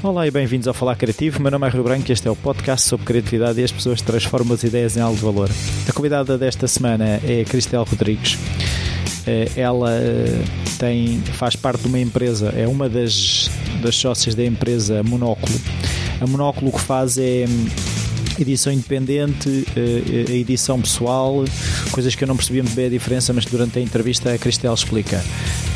Olá e bem-vindos ao Falar Criativo. Meu nome é Rio Branco e este é o podcast sobre criatividade e as pessoas transformam as ideias em algo de valor. A convidada desta semana é Cristel Rodrigues. Eh, ela eh, tem, faz parte de uma empresa, é uma das, das sócias da empresa Monóculo. A Monóculo o que faz é hum, edição independente, eh, a edição pessoal, coisas que eu não percebia muito bem a diferença, mas durante a entrevista a Cristel explica.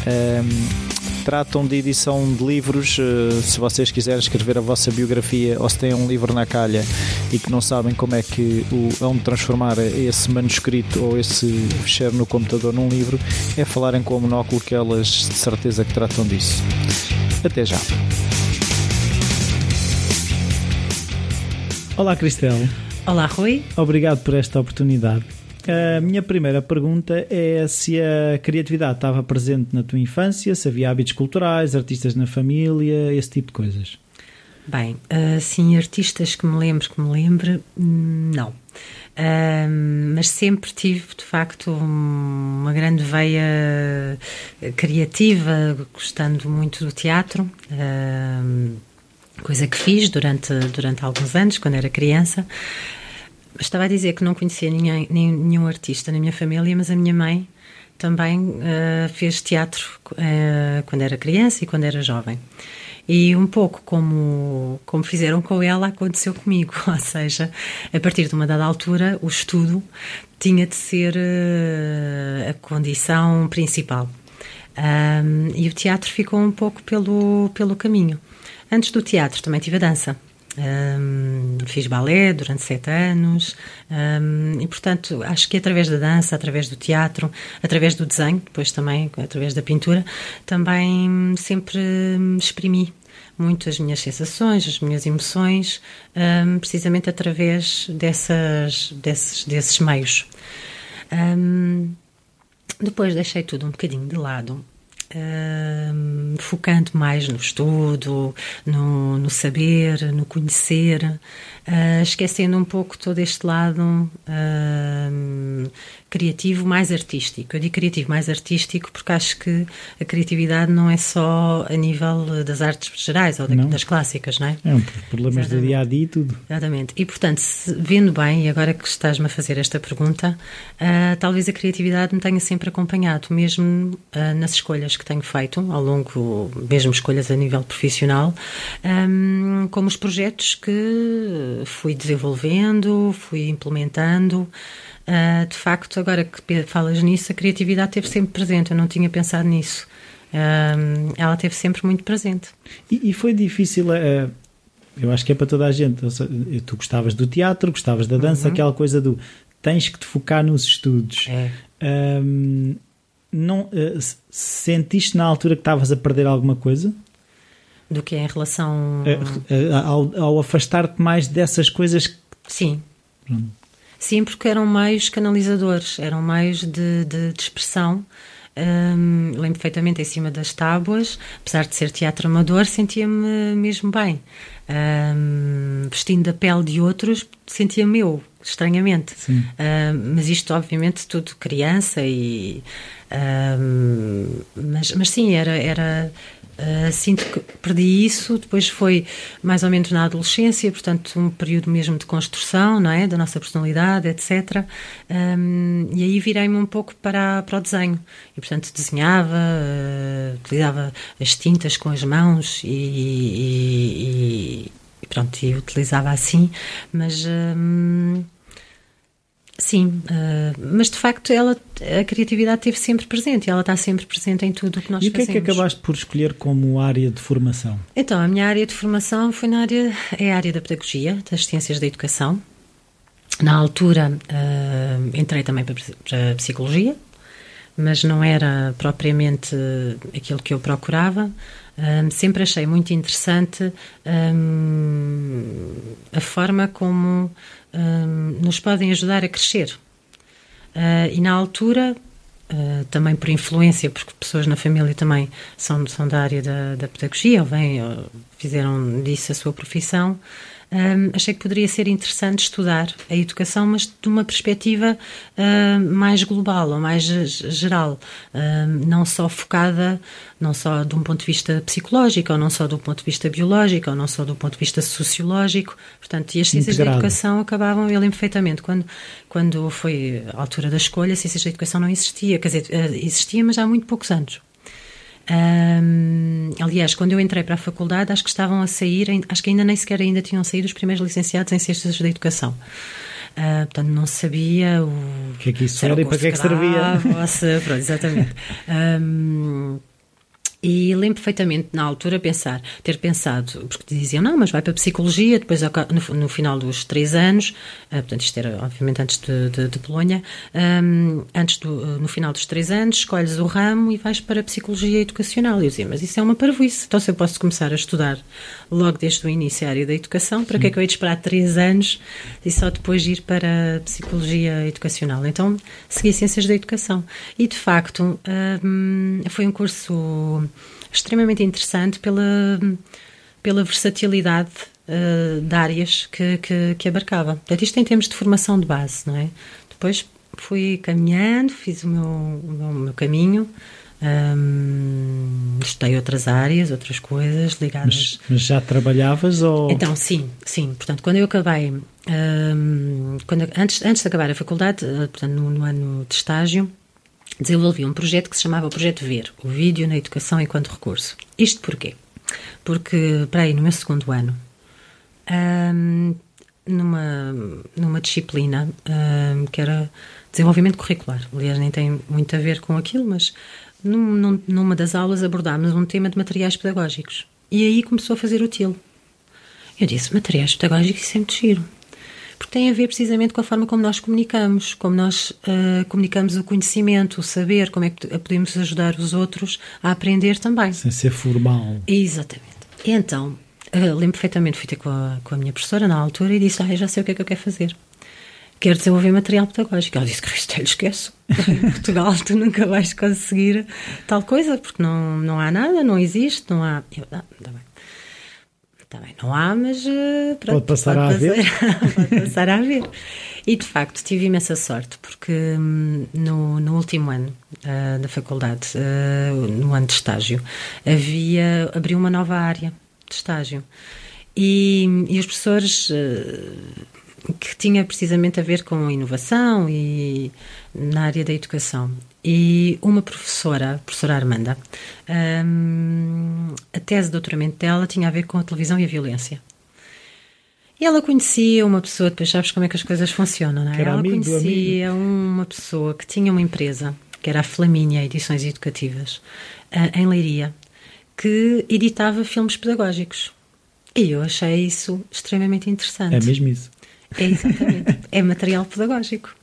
Um, tratam de edição de livros. Eh, se vocês quiserem escrever a vossa biografia ou se têm um livro na calha e que não sabem como é que o, vão transformar esse manuscrito ou esse fecheiro no computador num livro, é falarem com o monóculo que elas de certeza que tratam disso. Até já. Olá, Cristel. Olá, Rui. Obrigado por esta oportunidade. A minha primeira pergunta é se a criatividade estava presente na tua infância, se havia hábitos culturais, artistas na família, esse tipo de coisas. Bem, sim, artistas que me lembro, que me lembre, não. Uh, mas sempre tive, de facto, uma grande veia criativa, gostando muito do teatro, uh, coisa que fiz durante, durante alguns anos, quando era criança. Estava a dizer que não conhecia ninguém, nenhum artista na minha família, mas a minha mãe também uh, fez teatro uh, quando era criança e quando era jovem. E um pouco como, como fizeram com ela, aconteceu comigo. Ou seja, a partir de uma dada altura, o estudo tinha de ser uh, a condição principal. Um, e o teatro ficou um pouco pelo, pelo caminho. Antes do teatro também tive a dança. Um, fiz balé durante sete anos um, e, portanto, acho que através da dança, através do teatro, através do desenho, depois também através da pintura, também sempre exprimi muito as minhas sensações, as minhas emoções, um, precisamente através dessas, desses, desses meios. depois deixei tudo um bocadinho de lado Uh, focando mais no estudo, no, no saber, no conhecer, uh, esquecendo um pouco todo este lado uh, criativo mais artístico. Eu digo criativo mais artístico porque acho que a criatividade não é só a nível das artes gerais ou das clássicas, não é? É um problemas do dia a dia e tudo. Exatamente. E portanto, se, vendo bem, e agora que estás-me a fazer esta pergunta, uh, talvez a criatividade me tenha sempre acompanhado, mesmo uh, nas escolhas que tenho feito ao longo, mesmo escolhas a nível profissional, um, como os projetos que fui desenvolvendo, fui implementando. Uh, de facto, agora que falas nisso, a criatividade esteve sempre presente, eu não tinha pensado nisso. Uh, ela esteve sempre muito presente. E, e foi difícil, uh, eu acho que é para toda a gente. Tu gostavas do teatro, gostavas da dança, uhum. aquela coisa do tens que te focar nos estudos. É. não, sentiste na altura que estavas a perder alguma coisa? Do que é em relação. ao, ao afastar-te mais dessas coisas. Sim. Pronto. Sim, porque eram meios canalizadores, eram meios de, de, de expressão. Um, lembro perfeitamente em cima das tábuas, apesar de ser teatro amador, sentia-me mesmo bem. Um, vestindo a pele de outros, sentia-me eu, estranhamente. Um, mas isto, obviamente, tudo criança e. mas, mas sim, era, era Uh, sinto que perdi isso, depois foi mais ou menos na adolescência, portanto, um período mesmo de construção, não é? Da nossa personalidade, etc. Um, e aí virei-me um pouco para, para o desenho. E, portanto, desenhava, uh, utilizava as tintas com as mãos e, e, e pronto, e utilizava assim, mas. Um, Sim, uh, mas de facto ela, a criatividade esteve sempre presente e ela está sempre presente em tudo o que nós fazemos. E o que fazemos. é que acabaste por escolher como área de formação? Então, a minha área de formação foi na área, é a área da pedagogia, das ciências da educação. Na altura uh, entrei também para, para a psicologia, mas não era propriamente aquilo que eu procurava. Um, sempre achei muito interessante um, a forma como um, nos podem ajudar a crescer. Uh, e na altura, uh, também por influência, porque pessoas na família também são, são da área da, da pedagogia, ou, vêm, ou fizeram disso a sua profissão, um, achei que poderia ser interessante estudar a educação, mas de uma perspectiva uh, mais global ou mais geral, uh, não só focada, não só de um ponto de vista psicológico, ou não só do ponto de vista biológico, ou não só do ponto de vista sociológico. Portanto, e as ciências Integrado. da educação acabavam, eu lembro perfeitamente, quando, quando foi a altura da escolha, ciências da educação não existia, quer dizer, uh, existia, mas há muito poucos anos. Um, aliás, quando eu entrei para a faculdade, acho que estavam a sair, acho que ainda nem sequer ainda tinham saído os primeiros licenciados em Ciências da Educação. Uh, portanto, não sabia o que é que isso era e para que é que servia. Pronto, exatamente. Um, e lembro perfeitamente, na altura, pensar, ter pensado, porque diziam, não, mas vai para a psicologia, depois no, no final dos três anos, uh, portanto, isto era obviamente antes de, de, de Bolonha, um, antes do, uh, no final dos três anos, escolhes o ramo e vais para a psicologia educacional. E eu dizia, mas isso é uma parvoíce, então se eu posso começar a estudar logo desde o início a área da educação, para que é que eu hei de esperar três anos e só depois ir para a psicologia educacional? Então, segui Ciências da Educação. E, de facto, um, foi um curso extremamente interessante pela, pela versatilidade uh, de áreas que, que, que, abarcava. Portanto, isto em termos de formação de base, não é? Depois fui caminhando, fiz o meu, o meu, o meu caminho, um, estudei outras áreas, outras coisas ligadas. Mas, mas, já trabalhavas ou? Então, sim, sim. Portanto, quando eu acabei, um, quando, antes, antes de acabar a faculdade, eh, portanto, no, no ano de estágio, desenvolvi um projeto que se chamava o Projeto Ver, o Vídeo na Educação enquanto Recurso. Isto porquê? Porque, para aí, no meu segundo ano, um, numa, numa disciplina que era desenvolvimento curricular, aliás, nem tem muito a ver com aquilo, mas num, num, numa das aulas abordámos um tema de materiais pedagógicos. E aí começou a fazer útil. Eu disse: materiais pedagógicos, isso é muito giro porque tem a ver precisamente com a forma como nós comunicamos, como nós uh, comunicamos o conhecimento, o saber, como é que podemos ajudar os outros a aprender também. Sem ser formal. Exatamente. Então, uh, lembro perfeitamente, fui ter com a, com a minha professora na altura e disse: Ah, já sei o que é que eu quero fazer. Quero desenvolver material pedagógico. Ela disse: Cristel, esqueço. em Portugal tu nunca vais conseguir tal coisa, porque não, não há nada, não existe, não há. Eu, ah, tá bem. Bem, não há, mas uh, pronto, pode passar pode a haver. pode passar a haver. E de facto tive imensa sorte, porque hum, no, no último ano uh, da faculdade, uh, no ano de estágio, havia, abriu uma nova área de estágio. E, e os professores que tinha precisamente a ver com inovação e na área da educação. E uma professora, a professora Armanda, um, a tese de doutoramento dela tinha a ver com a televisão e a violência. E ela conhecia uma pessoa, depois sabes como é que as coisas funcionam, não é? Ela conhecia uma pessoa que tinha uma empresa, que era a Flamínia Edições Educativas, uh, em Leiria, que editava filmes pedagógicos. E eu achei isso extremamente interessante. É mesmo isso. É exatamente. é material pedagógico.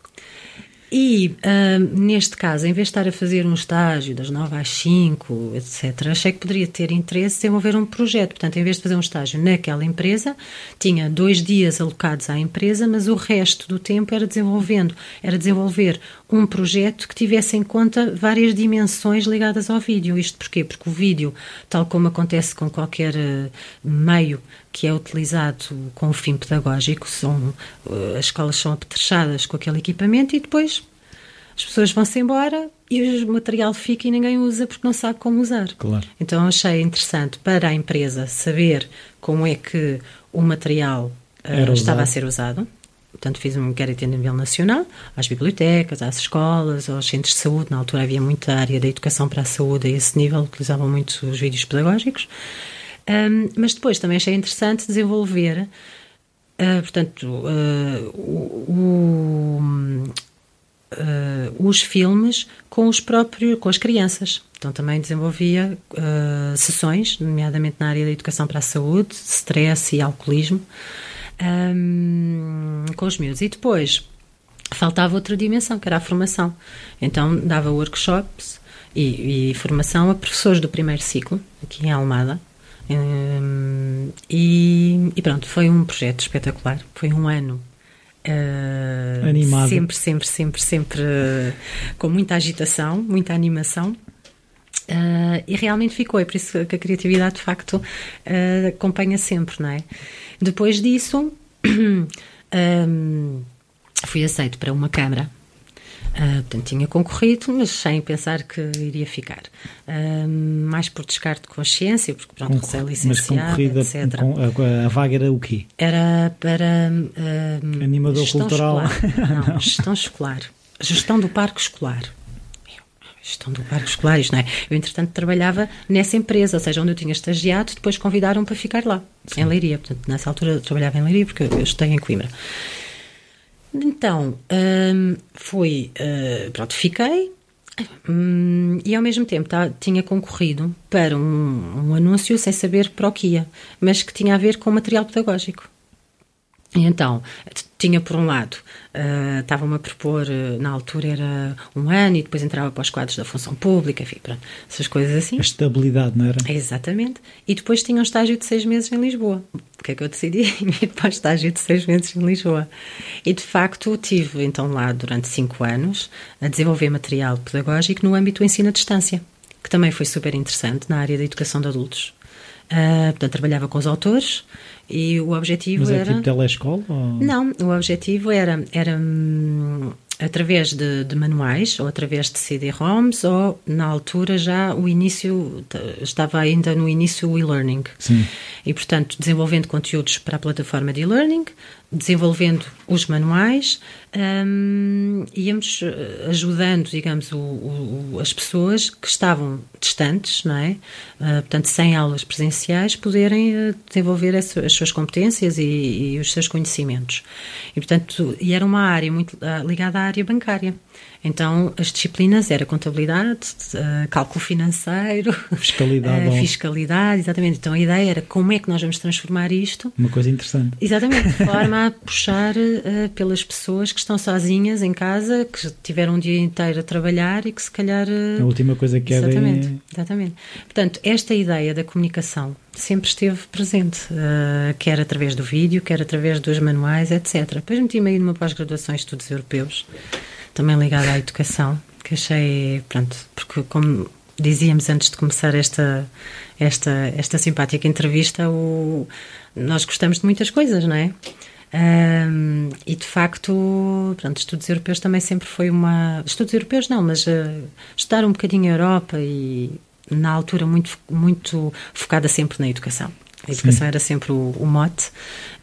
E uh, neste caso, em vez de estar a fazer um estágio das 9 às 5, etc., achei que poderia ter interesse em desenvolver um projeto. Portanto, em vez de fazer um estágio naquela empresa, tinha dois dias alocados à empresa, mas o resto do tempo era desenvolvendo, era desenvolver um projeto que tivesse em conta várias dimensões ligadas ao vídeo. Isto porquê? Porque o vídeo, tal como acontece com qualquer uh, meio que é utilizado com o fim pedagógico, são, uh, as escolas são apetrechadas com aquele equipamento e depois as pessoas vão-se embora e o material fica e ninguém usa porque não sabe como usar. Claro. Então achei interessante para a empresa saber como é que o material uh, estava a ser usado. Portanto, fiz um inquérito a nível nacional, às bibliotecas, às escolas, aos centros de saúde. Na altura havia muita área da educação para a saúde a esse nível, utilizavam muito os vídeos pedagógicos. Um, mas depois também achei interessante desenvolver, uh, portanto, uh, o, uh, os filmes com os próprios, com as crianças. Então também desenvolvia sessões, nomeadamente na área da educação para a saúde, stress e alcoolismo, um, com os meus. E depois faltava outra dimensão, que era a formação. Então dava workshops e, e formação a professores do primeiro ciclo, aqui em Almada, um, e, e, pronto, foi um projeto espetacular. Foi um ano uh, Animado. sempre, sempre, sempre, sempre uh, com muita agitação, muita animação. Uh, e realmente ficou, é por isso que a criatividade de facto uh, acompanha sempre, não é? Depois disso, um, fui aceito para uma Câmara. Uh, portanto, tinha concorrido, mas sem pensar que iria ficar. Uh, mais por descarte de consciência, porque pronto, Concor ser licenciada, etc. Com, a, a, vaga era o quê? Era para uh, Animador cultural. Escolar. Não, não, gestão escolar. Gestão do parque escolar gestão do parque escolar, isto não é? Eu, entretanto, trabalhava nessa empresa, ou seja, onde eu tinha estagiado, depois convidaram para ficar lá, Sim. em Leiria. Portanto, nessa altura eu trabalhava em Leiria, porque eu estou em Coimbra. Então, hum, fui, uh, pronto, fiquei, hum, e ao mesmo tempo tá, tinha concorrido para um, um, anúncio sem saber para o que ia, mas que tinha a ver com material pedagógico. E então, tinha por um lado, uh, estavam-me a propor, uh, na altura era um ano e depois entrava para os quadros da função pública, enfim, pronto, essas coisas assim. A estabilidade, não era? Exatamente. E depois tinha um estágio de seis meses em Lisboa. O que é que eu decidi? Ir para o estágio de seis meses em Lisboa. E de facto tive então lá durante cinco anos a desenvolver material pedagógico no âmbito do ensino à distância, que também foi super interessante na área da educação de adultos. Uh, portanto, trabalhava com os autores e o objetivo Mas é era. Tipo telescola? Ou... Não, o objetivo era, era hum, através de, de, manuais ou através de CD-ROMs ou na altura já o início estava ainda no início o e-learning e portanto desenvolvendo conteúdos para a plataforma de e-learning desenvolvendo os manuais, um, íamos eh, ajudando, digamos, o, o, as pessoas que estavam distantes, não é? Uh, portanto, sem aulas presenciais, poderem uh, desenvolver as, as, suas competências e, e, os seus conhecimentos. E, portanto, e era uma área muito uh, ligada à área bancária. Então, as disciplinas era contabilidade, uh, cálculo financeiro, fiscalidade, uh, fiscalidade, exatamente. Então, a ideia era como é que nós vamos transformar isto. Uma coisa interessante. Exatamente, de forma a puxar uh, pelas pessoas que estão sozinhas em casa, que tiveram um dia inteiro a trabalhar e que se calhar. a última coisa que exatamente, é. Exatamente. Portanto, esta ideia da comunicação sempre esteve presente, quer através do vídeo, quer através dos manuais, etc. Depois meti-me aí numa pós-graduação em estudos europeus também ligada à educação, que achei, pronto, porque como dizíamos antes de começar esta, esta, esta simpática entrevista, o, nós gostamos de muitas coisas, não é? Um, e de facto, pronto, estudos europeus também sempre foi uma. Estudos europeus não, mas uh, estudar um bocadinho a Europa e na altura muito, muito focada sempre na educação. A educação Sim. era sempre o, o mote,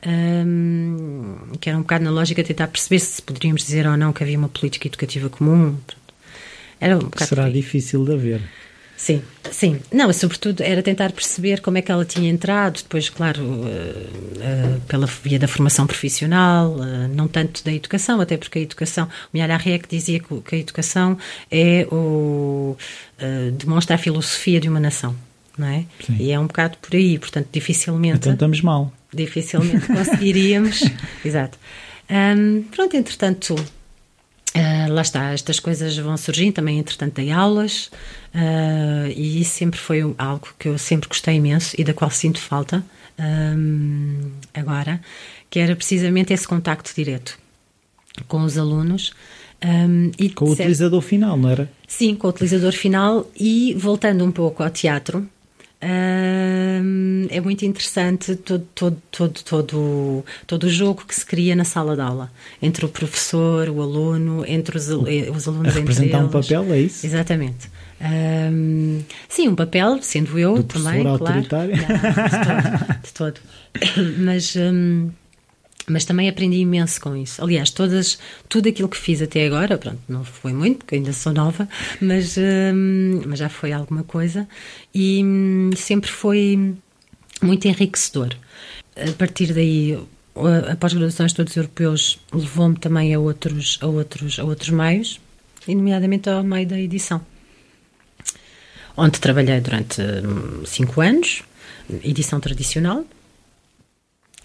um, que era um bocado na lógica de tentar perceber se poderíamos dizer ou não que havia uma política educativa comum. Era um Será difícil de haver. Sim, sim. Não, sobretudo era tentar perceber como é que ela tinha entrado, depois, claro, uh, uh, pela via da formação profissional, uh, não tanto da educação, até porque a educação, o Mialha que dizia que, que, a educação é o. demonstra a filosofia de uma nação não é? Sim. E é um bocado por aí, portanto, dificilmente. Então estamos mal. Dificilmente conseguiríamos. Exato. Um, pronto, entretanto, uh, lá está, estas coisas vão surgindo. Também, entretanto, dei aulas uh, e isso sempre foi algo que eu sempre gostei imenso e da qual sinto falta um, agora, que era precisamente esse contacto direto com os alunos. Um, e com o utilizador final, não era? Sim, com o utilizador final e voltando um pouco ao teatro, é muito interessante todo, todo, todo, todo, todo o jogo que se cria na sala de aula entre o professor, o aluno, entre os, eh, os alunos a representar um papel, é isso? Exatamente. Sim, um papel, sendo eu Do também, claro. Não, de todo. De todo. Mas. Um, mas também aprendi imenso com isso. Aliás, todas, tudo aquilo que fiz até agora, pronto, não foi muito, porque ainda sou nova, mas, hum, mas já foi alguma coisa e hum, sempre foi muito enriquecedor. A partir daí, a pós-graduação em estudos europeus levou-me também a outros, a, outros, a outros meios, e nomeadamente ao meio da edição, onde trabalhei durante hum, cinco anos, edição tradicional,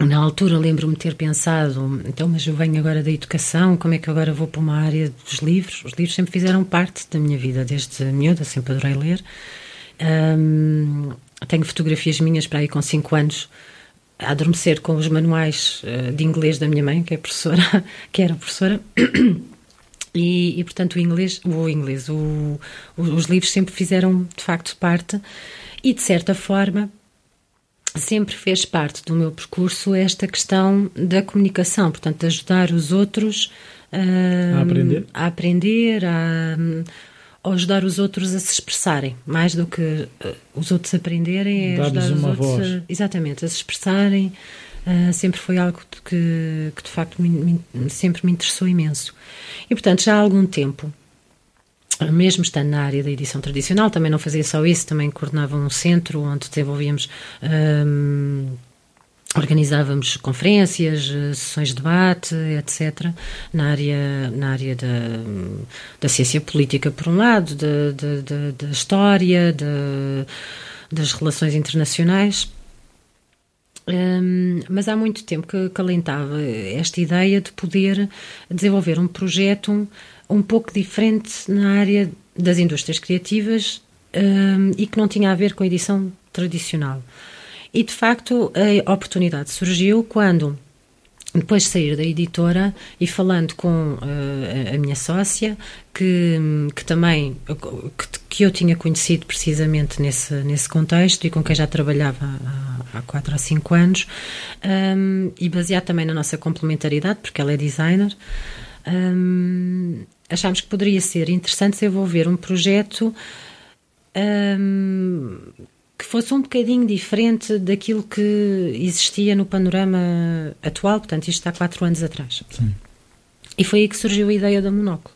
na altura lembro-me ter pensado, então, mas eu venho agora da educação, como é que agora vou para uma área dos livros? Os livros sempre fizeram parte da minha vida, desde miúda, sempre adorei ler. Um, tenho fotografias minhas para aí com 5 anos a adormecer com os manuais uh, de inglês da minha mãe, que é professora, que era professora, E, e, portanto o inglês, o inglês, o, os livros sempre fizeram de facto parte e de certa forma sempre fez parte do meu percurso esta questão da comunicação, portanto de ajudar os outros uh, a aprender, a, aprender a, a, ajudar os outros a se expressarem, mais do que uh, os outros aprenderem, é ajudar os outros a, exatamente a se expressarem. Uh, sempre foi algo que, que de facto me, me, sempre me interessou imenso. E portanto, já há algum tempo, mesmo estando na área da edição tradicional, também não fazia só isso, também coordenava um centro onde desenvolvíamos. Um, organizávamos conferências, sessões de debate, etc., na área, na área da, da ciência política, por um lado, da história, das relações internacionais. Um, mas há muito tempo que acalentava esta ideia de poder desenvolver um projeto um pouco diferente na área das indústrias criativas um, e que não tinha a ver com a edição tradicional. E de facto a oportunidade surgiu quando depois de sair da editora e falando com uh, a minha sócia, que, que também que, que, eu tinha conhecido precisamente nesse, nesse contexto e com quem já trabalhava há, há quatro ou cinco anos, um, e baseado também na nossa complementaridade, porque ela é designer, um, achámos que poderia ser interessante desenvolver um projeto um, que fosse um bocadinho diferente daquilo que existia no panorama atual, portanto, isto há quatro anos atrás. Sim. E foi aí que surgiu a ideia da Monóculo.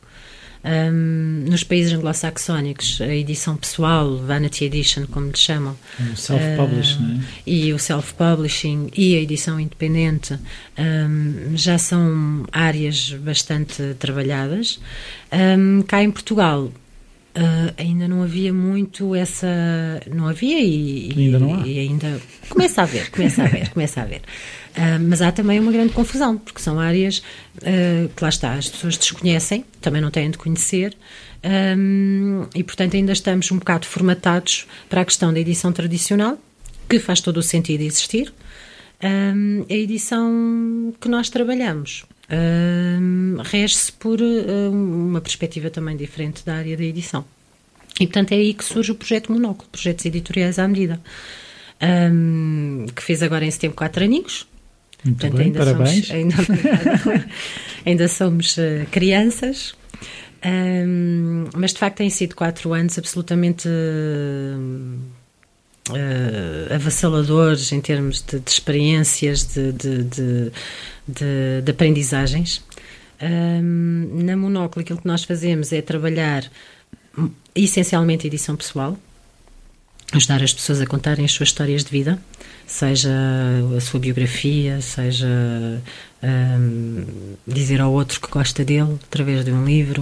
Um, nos países anglo-saxónicos, a edição pessoal, Vanity Edition, como lhe chamam, o self-publishing, uh, né? e o self-publishing e a edição independente um, já são áreas bastante trabalhadas. Um, cá em Portugal, Uh, ainda não havia muito essa. Não havia e, ainda não há. E ainda começa a haver, começa a haver, começa a haver. Uh, mas há também uma grande confusão, porque são áreas uh, que lá está, as pessoas desconhecem, também não têm de conhecer, um, e portanto ainda estamos um bocado formatados para a questão da edição tradicional, que faz todo o sentido existir, um, a edição que nós trabalhamos uh, rege-se por uma perspectiva também diferente da área da edição. E, portanto, é aí que surge o projeto Monóculo, projetos editoriais à medida, um, que fez agora em setembro quatro aninhos. Muito portanto, bem, ainda parabéns. Somos, ainda, ainda somos uh, crianças, um, mas de facto têm sido quatro anos absolutamente uh, uh, avassaladores em termos de, de experiências, de, de, de, aprendizagens. Um, na Monóculo, aquilo que nós fazemos é trabalhar essencialmente edição pessoal, ajudar as pessoas a contarem as suas histórias de vida, seja a sua biografia, seja um, dizer ao outro que gosta dele através de um livro.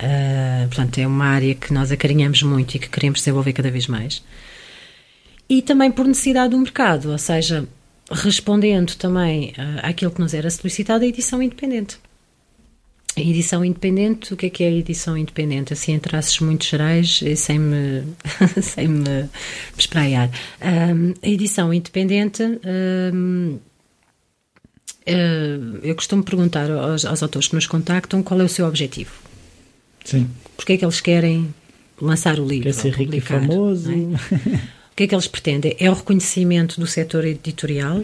Uh, portanto, é uma área que nós acarinhamos muito e que queremos desenvolver cada vez mais e também por necessidade do mercado, ou seja, respondendo também uh, àquilo que nos era solicitado, a edição independente. A edição independente, o que é que é a edição independente? Assim, em traços muito gerais, sem me, sem me espraiar. Um, a edição independente, um, ah, eu costumo perguntar aos, aos autores que nos contactam qual é o seu objetivo. Sim. Porque é que eles querem lançar o livro? Quer ser rico e famoso. O que é que eles pretendem? É o reconhecimento do setor editorial.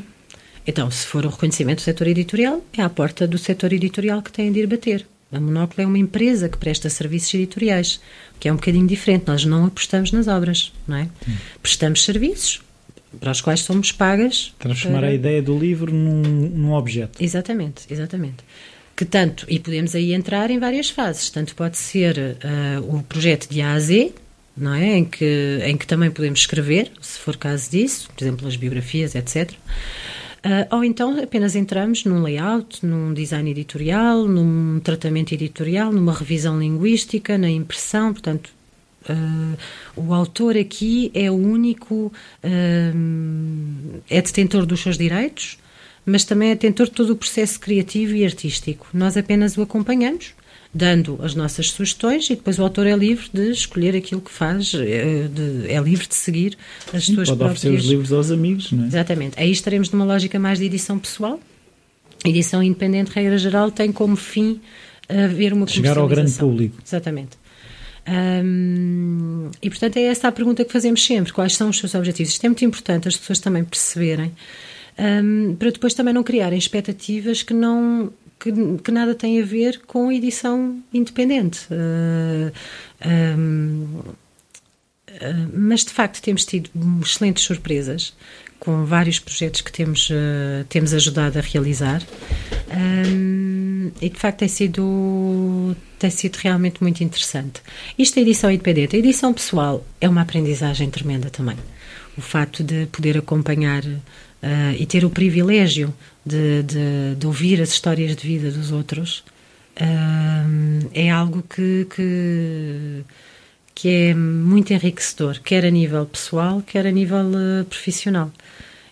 Então, se for o reconhecimento do setor editorial, é à porta do setor editorial que têm de ir bater. A Monóculo é uma empresa que presta serviços editoriais, que é um bocadinho diferente. Nós não apostamos nas obras, não é? Sim. Prestamos serviços para os quais somos pagas. Transformar para... a ideia do livro num, num objeto. Exatamente, exatamente que tanto, e podemos aí entrar em várias fases, tanto pode ser uh, o projeto de A a Z, não é? Em que, em que também podemos escrever, se for caso disso, por exemplo, as biografias, etc. Uh, ou então apenas entramos num layout, num design editorial, num tratamento editorial, numa revisão linguística, na impressão, portanto. Uh, o autor aqui é o único, uh, é detentor dos seus direitos, mas também é detentor de todo o processo criativo e artístico. Nós apenas o acompanhamos dando as nossas sugestões e depois o autor é livre de escolher aquilo que faz, é, de, é livre de seguir as Sim, suas pode próprias... oferecer os livros aos amigos, não é? Exatamente. Aí estaremos numa lógica mais de edição pessoal. Edição independente, regra geral, tem como fim haver uma Chegar ao grande público. Exatamente. Um, e portanto é essa a pergunta que fazemos sempre: quais são os seus objetivos? Isto é muito importante as pessoas também perceberem, um, para depois também não criarem expectativas que não. Que, que nada tem a ver com edição independente. Uh, um, uh, mas de facto temos tido excelentes surpresas com vários projetos que temos, uh, temos ajudado a realizar. Um, e de facto tem sido, tem sido realmente muito interessante. Isto é edição independente. A edição pessoal é uma aprendizagem tremenda também. O facto de poder acompanhar uh, e ter o privilégio de, de, de, ouvir as histórias de vida dos outros é algo que, que, que, é muito enriquecedor, quer a nível pessoal, quer a nível uh, profissional.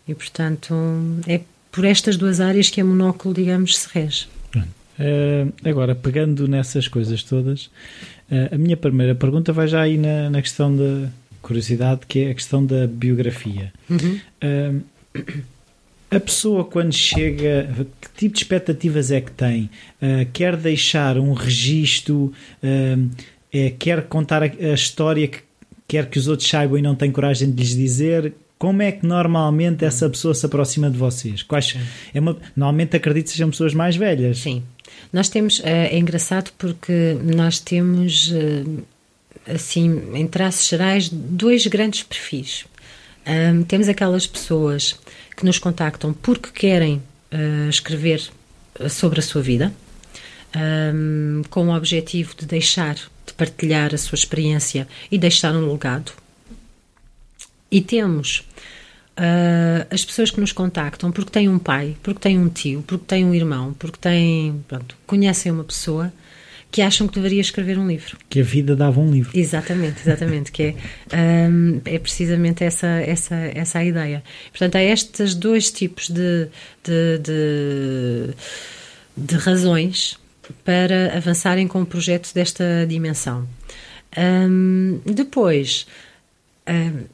E, portanto, é por estas duas áreas que a monóculo, digamos, se rege. Uh, agora, pegando nessas coisas todas, uh, a minha primeira pergunta vai já aí na, na, questão da curiosidade, que é a questão da biografia. Uhum. Uh, a pessoa, quando chega, que tipo de expectativas é que tem? quer deixar um registro? É, quer contar a, a história que quer que os outros saibam e não tem coragem de lhes dizer? Como é que normalmente essa pessoa se aproxima de vocês? Quais, é uma, normalmente acredito que sejam pessoas mais velhas. Sim. Nós temos, eh, é engraçado porque nós temos, assim, em traços gerais, dois grandes perfis. Um, temos aquelas pessoas que nos contactam porque querem uh, escrever sobre a sua vida, um, com o objetivo de deixar, de partilhar a sua experiência e deixar um legado. E temos uh, as pessoas que nos contactam porque têm um pai, porque têm um tio, porque têm um irmão, porque têm, pronto, conhecem uma pessoa que acham que deveria escrever um livro. Que a vida dava um livro. Exatamente, exatamente, que é, um, é precisamente essa, essa, essa a ideia. Portanto, há estes dois tipos de, de, de, de razões para avançarem com um projeto desta dimensão. Um, depois, um,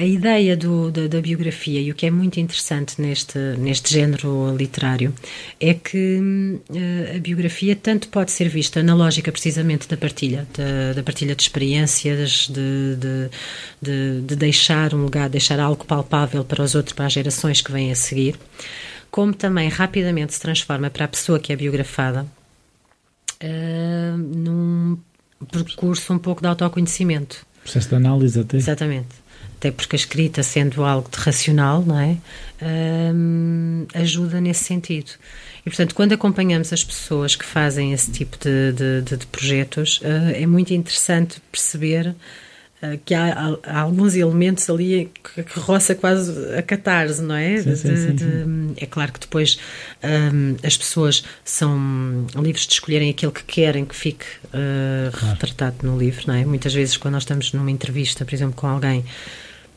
a ideia do, da, da, biografia e o que é muito interessante neste, neste género literário é que uh, a biografia tanto pode ser vista na lógica precisamente da partilha, da, da partilha de experiências, de, de, de, de, deixar um legado, deixar algo palpável para os outros, para as gerações que vêm a seguir, como também rapidamente se transforma para a pessoa que é biografada uh, num percurso um pouco de autoconhecimento. Processo de análise até. Exatamente até porque a escrita, sendo algo de racional, não é? Um, ajuda nesse sentido. E, portanto, quando acompanhamos as pessoas que fazem esse tipo de, de, de, de projetos, uh, é muito interessante perceber uh, que há, há, alguns elementos ali que, que roça quase a catarse, não é? Sim, sim, sim, é claro que depois um, as pessoas são livres de escolherem aquilo que querem que fique uh, claro. retratado no livro, não é? Muitas vezes, quando nós estamos numa entrevista, por exemplo, com alguém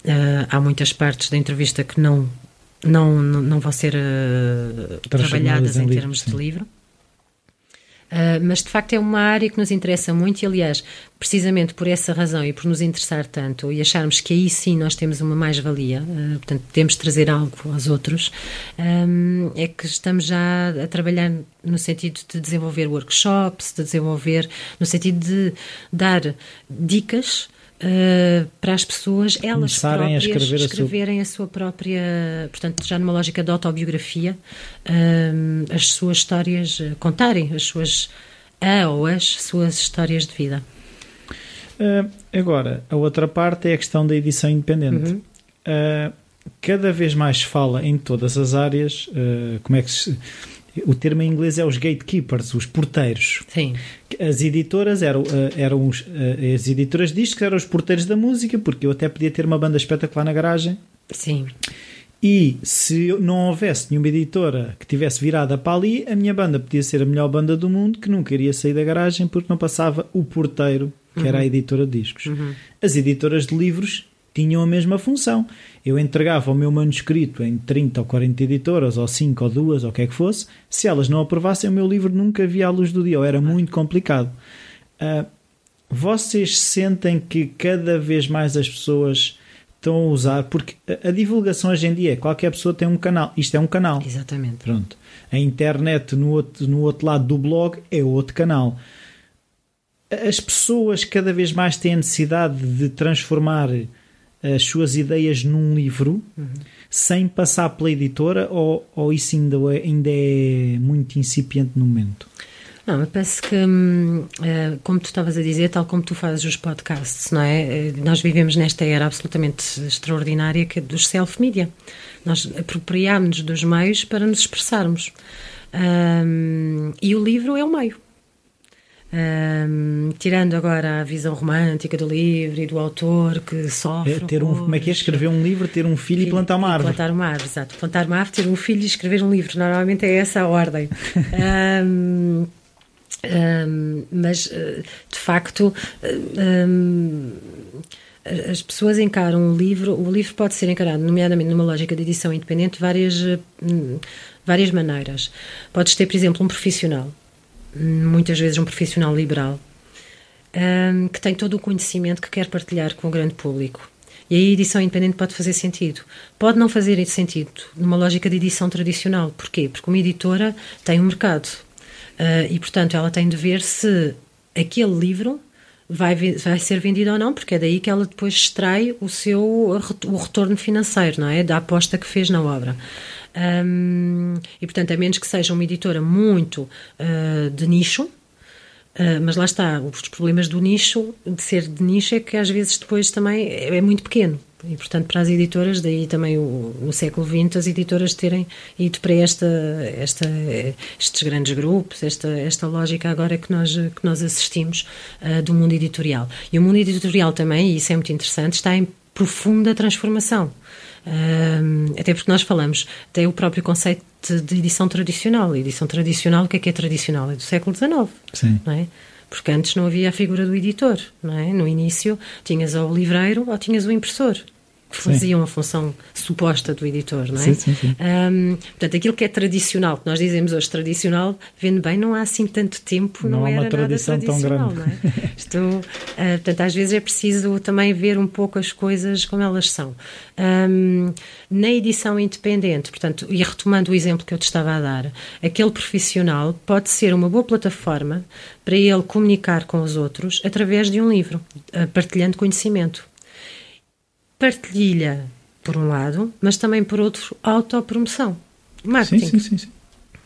Uh, há muitas partes da entrevista que não, não, não, vão ser uh, trabalhadas em, em termos livro, de livro. Uh, mas de facto é uma área que nos interessa muito e, aliás, precisamente por essa razão e por nos interessar tanto e acharmos que aí sim nós temos uma mais-valia, uh, portanto, temos de trazer algo aos outros, um, é que estamos já a trabalhar no sentido de desenvolver workshops, de desenvolver, no sentido de dar dicas uh, para as pessoas elas próprias a escrever escreverem a sua... a sua... própria, portanto, já numa lógica de autobiografia, uh, as suas histórias, uh, contarem as suas, a ou as suas histórias de vida. agora, a outra parte é a questão da edição independente. Uhum. cada vez mais se fala em todas as áreas, como é que se o termo em inglês é os gatekeepers, os porteiros. Sim. As editoras eram, eh, eram os, eh, as editoras de discos eram os porteiros da música, porque eu até podia ter uma banda espetacular na garagem. Sim. E se não houvesse nenhuma editora que tivesse virada para ali, a minha banda podia ser a melhor banda do mundo, que nunca iria sair da garagem porque não passava o porteiro, que uhum. era a uhum. editora de discos. Uhum. As editoras de livros tinham a mesma função. Eu entregava o meu manuscrito em 30 ou 40 editoras, ou 5 ou 2, ou o que é que fosse. Se elas não aprovassem, o meu livro nunca via a luz do dia, ou era muito complicado. Uh, vocês sentem que cada vez mais as pessoas estão a usar, porque a, divulgação hoje em dia é qualquer pessoa tem um canal. Isto é um canal. Exatamente. Pronto. A internet no outro, no outro lado do blog é outro canal. As pessoas cada vez mais têm a necessidade de transformar as suas ideias num livro uhum. sem passar pela editora ou, ou isso ainda é, ainda é muito incipiente no momento? Não, eu penso que, hum, eh, como tu estavas a dizer, tal como tu fazes os podcasts, não é? Eh, nós vivemos nesta era absolutamente extraordinária que é dos self-media. Nós apropriámos-nos dos meios para nos expressarmos. Um, e o livro é o meio. Um, tirando agora a visão romântica do livro e do autor que sofre. É, ter um, como é que é escrever um livro, ter um filho, filho e plantar uma árvore? Plantar uma árvore, exato. Plantar uma árvore, ter um filho e escrever um livro. Normalmente é essa a ordem. um, Um, mas, eh, de facto, as pessoas encaram o livro, o livro pode ser encarado, nomeadamente numa lógica de edição independente, de várias, hum, várias maneiras. Podes ter, por exemplo, um profissional, muitas vezes um profissional liberal, um, que tem todo o conhecimento que quer partilhar com o grande público. E aí a edição independente pode fazer sentido. Pode não fazer sentido numa lógica de edição tradicional. Porquê? Porque uma editora tem um mercado Uh, e, portanto, ela tem de ver se aquele livro vai, vai ser vendido ou não, porque é daí que ela depois extrai o seu o retorno financeiro, não é? Da aposta que fez na obra. Um, e, portanto, a menos que seja uma editora muito uh, de nicho, Uh, mas lá está, os problemas do nicho, de ser de nicho, é que às vezes depois também é, é muito pequeno. E, portanto, para as editoras, daí também o, século XX, as editoras terem ido para esta, esta, estes grandes grupos, esta, esta lógica agora que nós, que nós assistimos uh, do mundo editorial. E o mundo editorial também, e isso é muito interessante, está em profunda transformação. Até porque nós falamos, tem o próprio conceito de, de edição tradicional. edição tradicional, o que é que é tradicional? É do século XIX. Sim. Não é? porque antes não havia a figura do editor, não é? No início tinhas ou o livreiro ou tinhas o impressor que faziam sim. a função suposta do editor, não é? Sim, sim, sim. Um, portanto, aquilo que é tradicional, que nós dizemos hoje tradicional, vendo bem, não há assim tanto tempo, não, não era uma tradição tão grande. Não é? Isto, uh, portanto, às vezes é preciso também ver um pouco as coisas como elas são. Um, na edição independente, portanto, e retomando o exemplo que eu te estava a dar, aquele profissional pode ser uma boa plataforma para ele comunicar com os outros através de um livro, uh, partilhando conhecimento partilha, por um lado, mas também por outro, autopromoção. Marketing. Sim, sim, sim. sim.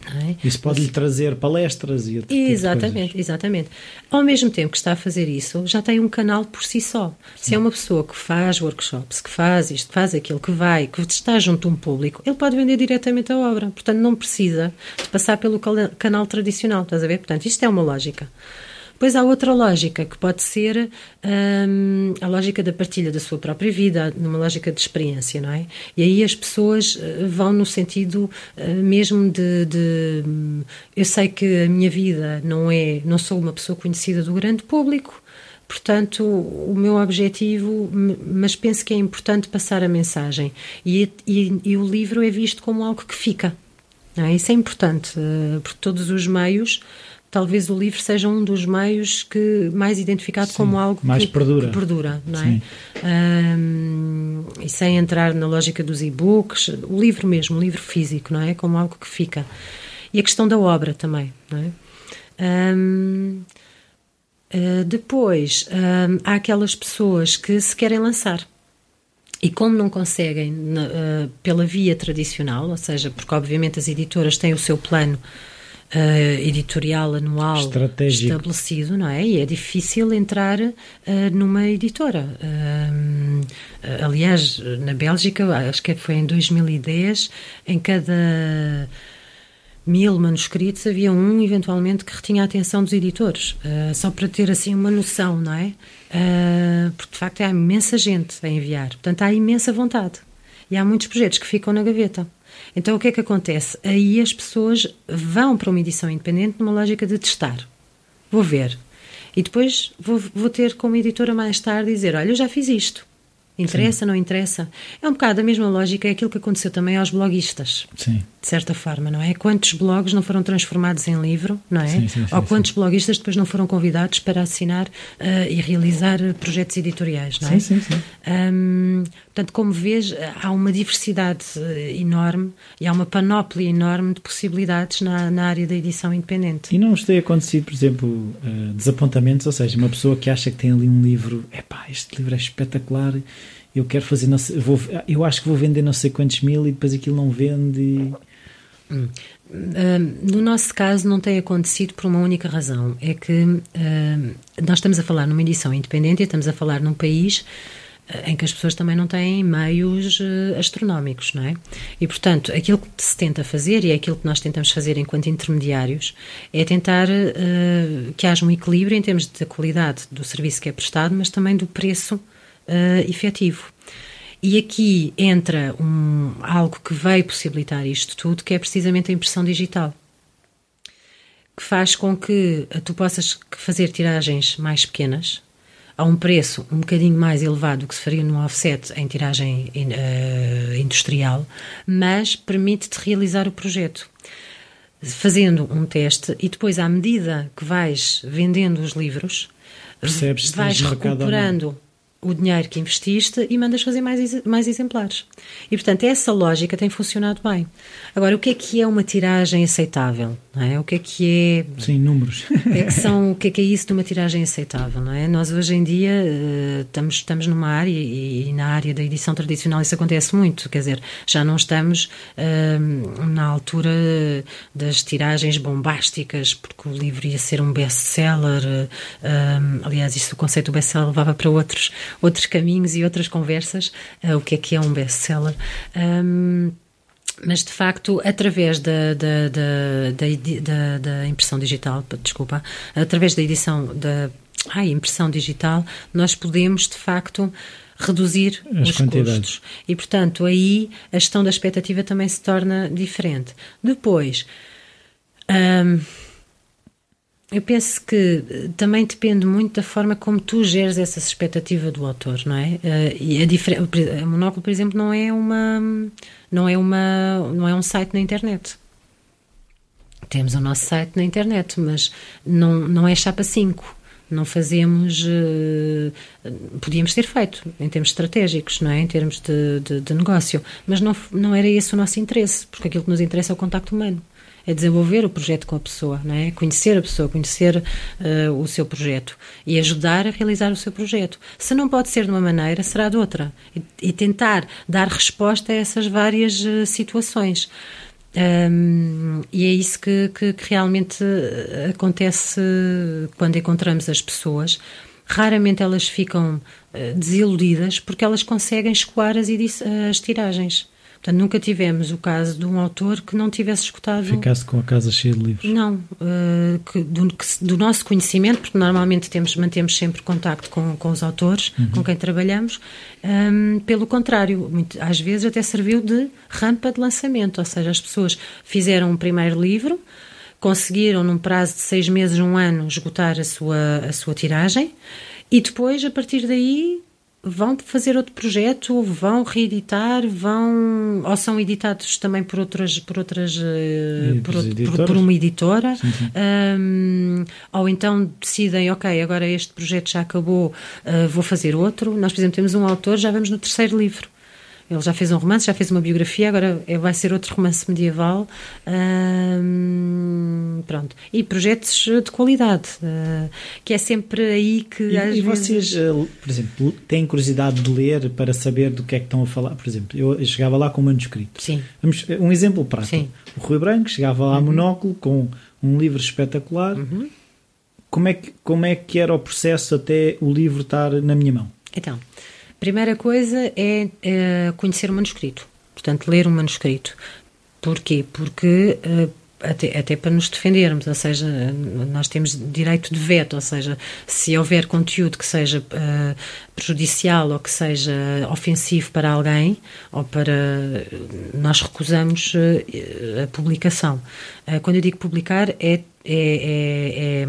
É? Isso pode lhe trazer palestras e Exatamente, tipo exatamente. Ao mesmo tempo que está a fazer isso, já tem um canal por si só. Sim. Se é uma pessoa que faz workshops, que faz isto, que faz aquilo, que vai, que está junto a um público, ele pode vender diretamente a obra. Portanto, não precisa de passar pelo canal tradicional, estás a ver? Portanto, isto é uma lógica. Depois há outra lógica, que pode ser hum, a lógica da partilha da sua própria vida, numa lógica de experiência, não é? E aí as pessoas eh, vão no sentido uh, mesmo de, de, Eu sei que a minha vida não é. Não sou uma pessoa conhecida do grande público. Portanto, o meu objetivo, mas penso que é importante passar a mensagem. E, e, e o livro é visto como algo que fica. É? Isso é importante, eh, porque todos os meios talvez o livro seja um dos meios que mais identificado Sim, como algo mais que, perdura. que perdura, não é? Um, e sem entrar na lógica dos e-books, o livro mesmo, o livro físico, não é? Como algo que fica. E a questão da obra também, não é? Um, uh, depois, um, há aquelas pessoas que se querem lançar. E como não conseguem uh, pela via tradicional, ou seja, porque obviamente as editoras têm o seu plano uh, editorial anual estabelecido, não é? E é difícil entrar uh, numa editora. Uh, aliás, na Bélgica, acho que foi em 2010, em cada mil manuscritos havia um, eventualmente, que retinha a atenção dos editores. só para ter, assim, uma noção, não é? porque, de facto, há imensa gente a enviar. Portanto, há imensa vontade. E há muitos projetos que ficam na gaveta. Então o que é que acontece? Aí as pessoas vão para uma edição independente numa lógica de testar. Vou ver. E depois vou, vou ter como editora mais tarde dizer: olha, eu já fiz isto. Interessa, Sim. não interessa? É um bocado a mesma lógica, é aquilo que aconteceu também aos bloguistas. Sim. De certa forma, não é? Quantos blogs não foram transformados em livro, não é? Sim, sim, Ou quantos bloguistas depois não foram convidados para assinar uh, e realizar projetos editoriais, não é? Sim, sim, sim. Um, Portanto, como vês, há uma diversidade eh, enorme e há uma panóplia enorme de possibilidades na, na área da edição independente. E não vos tem acontecido, por exemplo, uh, desapontamentos? Ou seja, uma pessoa que acha que tem ali um livro, epá, este livro é espetacular, eu quero fazer, não sei, vou, eu acho que vou vender não sei quantos mil e depois aquilo não vende. Hum. Uh, no nosso caso, não tem acontecido por uma única razão: é que uh, nós estamos a falar numa edição independente e estamos a falar num país em que as pessoas também não têm meios uh, astronómicos, não é? E, portanto, aquilo que se tenta fazer, e é aquilo que nós tentamos fazer enquanto intermediários, é tentar uh, que haja um equilíbrio em termos da qualidade do serviço que é prestado, mas também do preço uh, efetivo. E aqui entra um, algo que veio possibilitar isto tudo, que é precisamente a impressão digital que faz com que tu possas fazer tiragens mais pequenas, a um preço um bocadinho mais elevado do que se faria num offset em tiragem uh, industrial, mas permite-te realizar o projeto. Fazendo um teste e depois, à medida que vais vendendo os livros, Percebes vais recuperando o dinheiro que investiste e mandas fazer mais, mais exemplares. E, portanto, essa lógica tem funcionado bem. Agora, o que é que é uma tiragem aceitável? Não é? O que é que é... Sim, números. É que, são, o que, é, que é isso de uma tiragem aceitável? Não é? Nós, hoje em dia, uh, estamos, estamos numa área, e, e, na área da edição tradicional isso acontece muito, quer dizer, já não estamos uh, na altura das tiragens bombásticas, porque o livro ia ser um best-seller, uh, aliás, isso, o conceito do best-seller levava para outros outros caminhos e outras conversas, uh, o que é que é um best-seller. Um, mas de facto, através da, da, da, da, da impressão digital, desculpa, através da edição da ah, impressão digital, nós podemos de facto reduzir As os quantidades. custos. E portanto, aí a gestão da expectativa também se torna diferente. Depois. Um, eu penso que eh, também depende muito da forma como tu geres essa expectativa do autor, não é? Uh, e a, a Monóculo, por exemplo, não é uma não é uma não é um site na internet. Temos o nosso site na internet, mas não não é chapa 5. Não fazemos. Uh, podíamos ter feito em termos estratégicos, não é? Em termos de, de, de negócio, mas não não era esse o nosso interesse, porque aquilo que nos interessa é o contacto humano é desenvolver o projeto com a pessoa, não é? Conhecer a pessoa, conhecer uh, o seu projeto e ajudar a realizar o seu projeto. Se não pode ser de uma maneira, será de outra. E, e tentar dar resposta a essas várias uh, situações. Um, e é isso que, que, que, realmente eh, acontece quando encontramos as pessoas. Raramente elas ficam desiludidas porque elas conseguem escoar as, as tiragens. Portanto, nunca tivemos o caso de um autor que não tivesse escutado. Ficasse com a casa cheia de livros? Não, uh, que, do, que, do, nosso conhecimento, porque normalmente temos, mantemos sempre contacto com, com os autores uhum. com quem trabalhamos. Um, ehm, pelo contrário, muito, às vezes até serviu de rampa de lançamento, ou seja, as pessoas fizeram um primeiro livro, conseguiram num prazo de seis meses, um ano, esgotar a sua, a sua tiragem. E depois, a partir daí, vão fazer outro projeto, vão reeditar, vão ou são editados também por outras por outras eh, por, por, por, uma editora. Sim, sim. Um, ou então decidem ok agora este projeto já acabou uh, vou fazer outro. Nós por exemplo temos um autor já vamos no terceiro livro ele já fez um romance, já fez uma biografia, agora é, vai ser outro romance medieval. pronto. E projetos de qualidade, uh, que é sempre aí que. E, às e vezes... vocês, uh, por exemplo, têm curiosidade de ler para saber do que é que estão a falar? Por exemplo, eu chegava lá com um manuscrito. Sim. Vamos, um exemplo prático. Sim. O Rui Branco chegava lá uhum. a monóculo com um livro espetacular. Uhum. Como, é que, como é que era o processo até o livro estar na minha mão? Então. Primeira coisa é, é conhecer o manuscrito, portanto, ler o manuscrito. Porquê? Porque uh, até, até para nos defendermos, ou seja, nós temos direito de veto, ou seja, se houver conteúdo que seja uh, prejudicial ou que seja ofensivo para alguém, ou para. nós recusamos uh, a publicação. Uh, quando eu digo publicar, é, é, é,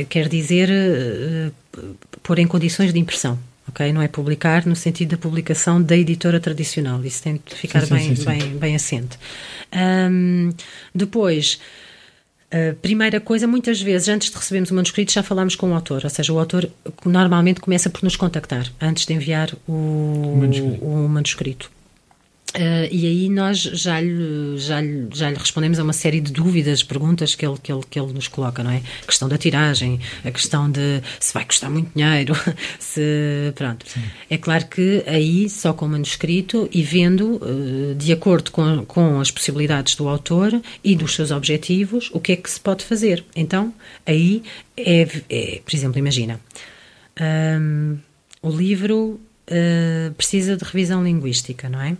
é quer dizer pôr em condições de impressão ok? Não é publicar no sentido da publicação da editora tradicional. Isso tem de ficar sim, bem, sim, sim, bem, bem assente. Um, depois, A primeira coisa, muitas vezes, antes de recebermos o manuscrito, já falamos com o autor, ou seja, o autor normalmente começa por nos contactar antes de enviar o manuscrito. O manuscrito. Uh, e aí nós já lhe, já, lhe, já lhe respondemos a uma série de dúvidas, perguntas que ele, que, ele, que ele nos coloca, não é? A questão da tiragem, a questão de se vai custar muito dinheiro, se. Pronto. Sim. É claro que aí, só com o manuscrito e vendo, uh, de acordo com, com as possibilidades do autor e dos seus objetivos, o que é que se pode fazer. Então, aí é, é por exemplo, imagina, um, o livro uh, precisa de revisão linguística, não é?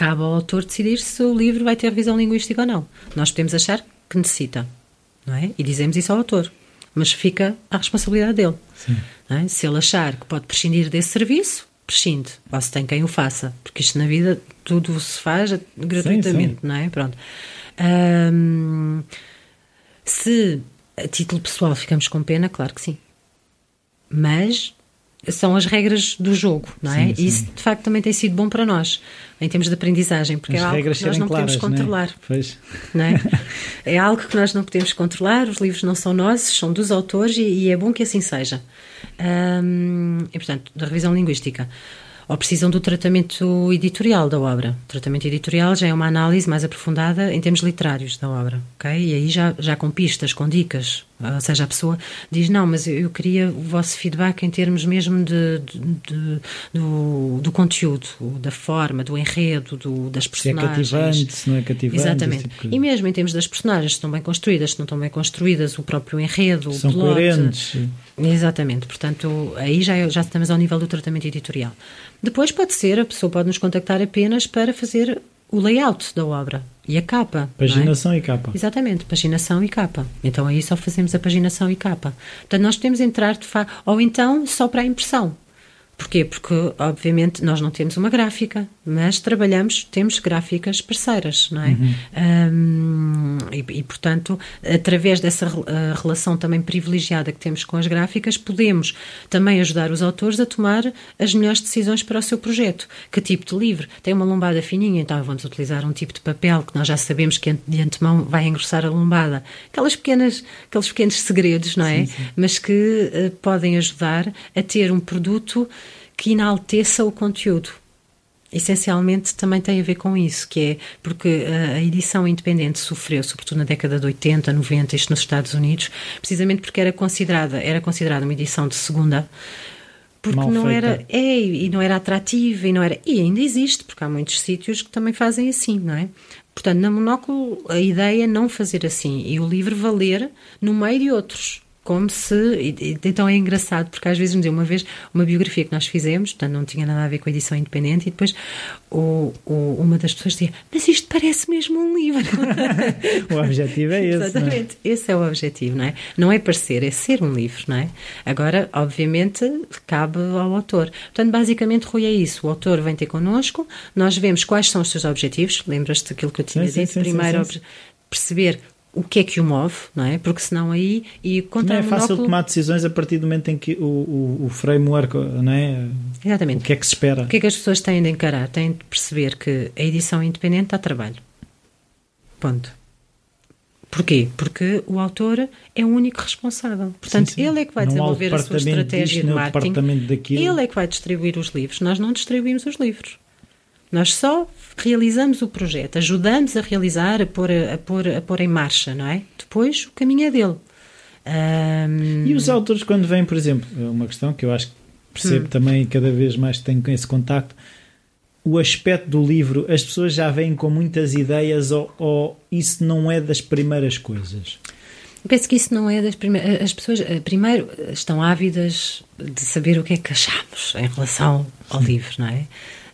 Cabe ao autor decidir se o livro vai ter revisão linguística ou não. Nós podemos achar que necessita, não é? E dizemos isso ao autor, mas fica a responsabilidade dele. É? Se ele achar que pode prescindir desse serviço, prescinde, ou se tem quem o faça, porque isto na vida tudo se faz gratuitamente, sim, sim. não é? Pronto. Um, se a título pessoal ficamos com pena, claro que sim. Mas são as regras do jogo, não é? Sim, sim. Isso de facto também tem sido bom para nós em termos de aprendizagem, porque as é algo que nós não claras, podemos é? controlar. Né? Não é? é algo que nós não podemos controlar, os livros não são nossos, são dos autores e, e é bom que assim seja. e portanto, da revisão linguística ou precisam do tratamento editorial da obra. O tratamento editorial já é uma análise mais aprofundada em termos literários da obra, ok? E aí já, já com pistas, com dicas. Ou seja, a pessoa diz, não, mas eu queria o vosso feedback em termos mesmo de, de, de do, do conteúdo, da forma, do enredo, do, das personagens. Se é cativante, se não é cativante. Exatamente. Tipo. E mesmo em termos das personagens, se estão bem construídas, se não estão bem construídas, o próprio enredo, São o plot. coerentes. Exatamente. Portanto, aí já, já estamos ao nível do tratamento editorial. Depois pode ser, a pessoa pode nos contactar apenas para fazer o layout da obra e a capa. É? Paginação é? e capa. Exatamente, paginação e capa. Então aí só fazemos a paginação e capa. Portanto, nós podemos entrar de ou então só para a impressão. Porquê? Porque, obviamente, nós não temos uma gráfica, mas trabalhamos, temos gráficas parceiras, não é? Uhum. Um, e, e, portanto, através dessa relação também privilegiada que temos com as gráficas, podemos também ajudar os autores a tomar as melhores decisões para o seu projeto. Que tipo de livro? Tem uma lombada fininha, então vamos utilizar um tipo de papel que nós já sabemos que de antemão vai engrossar a lombada. Aquelas pequenas, aqueles pequenos segredos, não é? Sim, sim. Mas que uh, podem ajudar a ter um produto que enalteça o conteúdo. Essencialmente também tem a ver com isso, que é porque a edição independente sofreu, sobretudo na década de 80, 90, isto nos Estados Unidos, precisamente porque era considerada, era considerada uma edição de segunda, porque Mal não feita. era é, e não era atrativa e não era e ainda existe porque há muitos sítios que também fazem assim não é portanto na monóculo a ideia é não fazer assim e o livro valer no meio de outros como se. Então é engraçado, porque às vezes me deu uma vez uma biografia que nós fizemos, portanto não tinha nada a ver com a edição independente, e depois o, o, uma das pessoas dizia: Mas isto parece mesmo um livro. o objetivo é esse. É? Exatamente, é? esse é o objetivo, não é? Não é parecer, é ser um livro, não é? Agora, obviamente, cabe ao autor. Portanto, basicamente, Rui, é isso. O autor vem ter connosco, nós vemos quais são os seus objetivos, lembras-te daquilo que eu tinha sim, dito? Sim, Primeiro, sim, perceber o que é que o move, não é? Porque senão aí e contra não é fácil monóculo... tomar decisões a partir do momento em que o, o, o, framework, não é? Exatamente. O que é que se espera? O que é que as pessoas têm de encarar? Têm de perceber que a edição independente dá trabalho. Ponto. Porquê? Porque o autor é o único responsável. Portanto, sim, sim. ele é que vai não desenvolver a sua estratégia de marketing. Ele é que vai distribuir os livros. Nós não distribuímos os livros. Nós só realizamos o projeto, ajudamos a realizar, a pôr, a pôr, a pôr em marcha, não é? Depois o caminho é dele. Um... E os autores, quando vêm, por exemplo, é uma questão que eu acho que percebo hum. também cada vez mais que tenho com esse contacto, o aspecto do livro, as pessoas já vêm com muitas ideias ou, ou isso não é das primeiras coisas? penso que isso não é das primeiras. As pessoas, eh, primeiro, estão ávidas de saber o que é que achamos em relação ao Sim. livro, não é?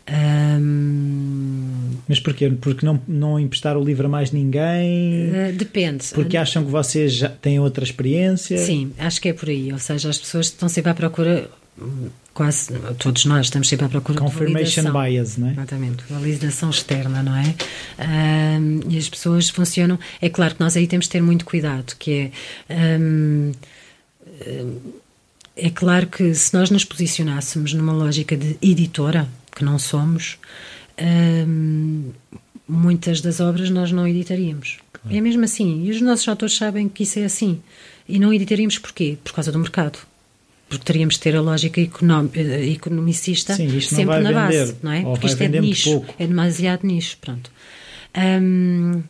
Um... Mas porquê? Porque não, não emprestar o livro a mais ninguém? Uh, depende. Porque acham que vocês já têm outra experiência? Sim, acho que é por aí. Ou seja, as pessoas estão sempre à procura, quase todos nós estamos sempre à procura Confirmation de validação. bias, não é? Exatamente, validação externa, não é? Um, e as pessoas funcionam. É claro que nós aí temos de ter muito cuidado, que é. Um, é claro que se nós nos posicionássemos numa lógica de editora, que não somos, hum, muitas das obras nós não editaríamos. Claro. É mesmo assim. E os nossos autores sabem que isso é assim. E não editaríamos porquê? Por causa do mercado. Porque teríamos de ter a lógica eh, economicista Sim, sempre na base, não é? Porque isto é de nicho, pouco. é demasiado nicho, pronto. Hum,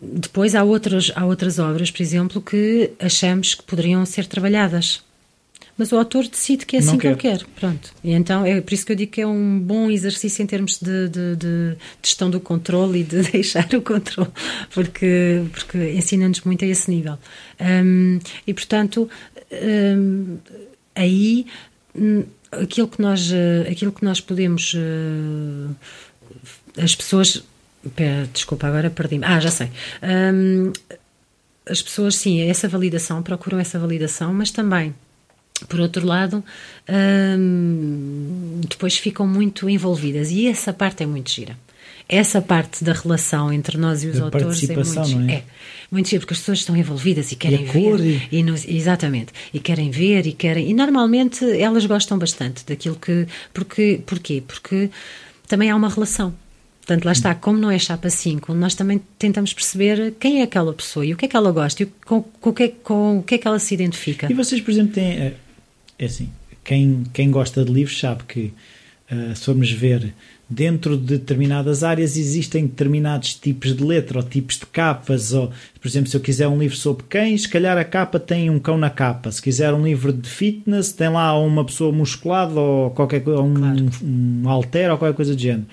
depois há outras, há outras obras, por exemplo, que achamos que poderiam ser trabalhadas mas o autor decide que é assim que ele quer. Pronto. E então é por isso que eu digo que é um bom exercício em termos de, de, de gestão do controle e de deixar o controle, porque, porque ensina-nos muito a esse nível. Um, e portanto, um, aí hum, aquilo que nós, aquilo que nós podemos. Uh, as pessoas. Pera, desculpa, agora perdi-me. Ah, já sei. Um, as pessoas, sim, essa validação, procuram essa validação, mas também por outro lado, hum, depois ficam muito envolvidas e essa parte é muito gira. Essa parte da relação entre nós e os da autores é muito, não é? é muito gira, porque as pessoas estão envolvidas e querem e ver. E... E nos, exatamente. E querem ver e querem. E normalmente elas gostam bastante daquilo que. Porque, porquê? Porque também há uma relação. Portanto, lá está, como não é chapa 5, nós também tentamos perceber quem é aquela pessoa e o que é que ela gosta e com, com, o, que é, com o que é que ela se identifica. E vocês, por exemplo, têm eh, é assim, quem, quem gosta de livros sabe que, uh, se formos ver, dentro de determinadas áreas existem determinados tipos de letra ou tipos de capas. Ou, por exemplo, se eu quiser um livro sobre cães, se calhar a capa tem um cão na capa. Se quiser um livro de fitness, tem lá uma pessoa musculada ou qualquer coisa, um, claro. um, um alter ou qualquer coisa do género.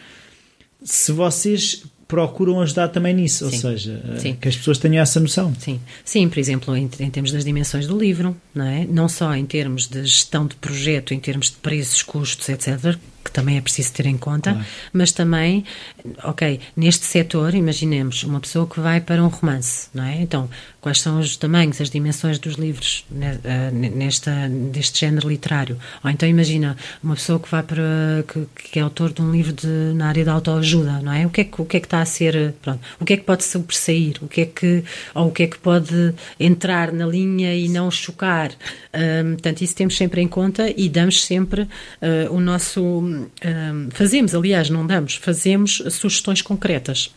Se vocês procuram ajudar também nisso, Sim. ou seja, Sim. que as pessoas tenham essa noção. Sim, Sim por exemplo, em, em, termos das dimensões do livro, não é? Não só em termos de gestão de projeto, em termos de preços, custos, etc., que também é preciso ter em conta, claro. mas também, ok, neste setor, imaginemos uma pessoa que vai para um romance, não é? Então, quais são os tamanhos, as dimensões dos livros eh, nesta, deste género literário? Ou então, imagina uma pessoa que vai para, que, que é autor de um livro de, na área da autoajuda, não é? O que é que, o que é que está a ser, pronto, o que é que pode sobressair? O que é que, ou o que é que pode entrar na linha e não chocar? Um, portanto, isso temos sempre em conta e damos sempre uh, o nosso um, fazemos, aliás, não damos, fazemos sugestões concretas.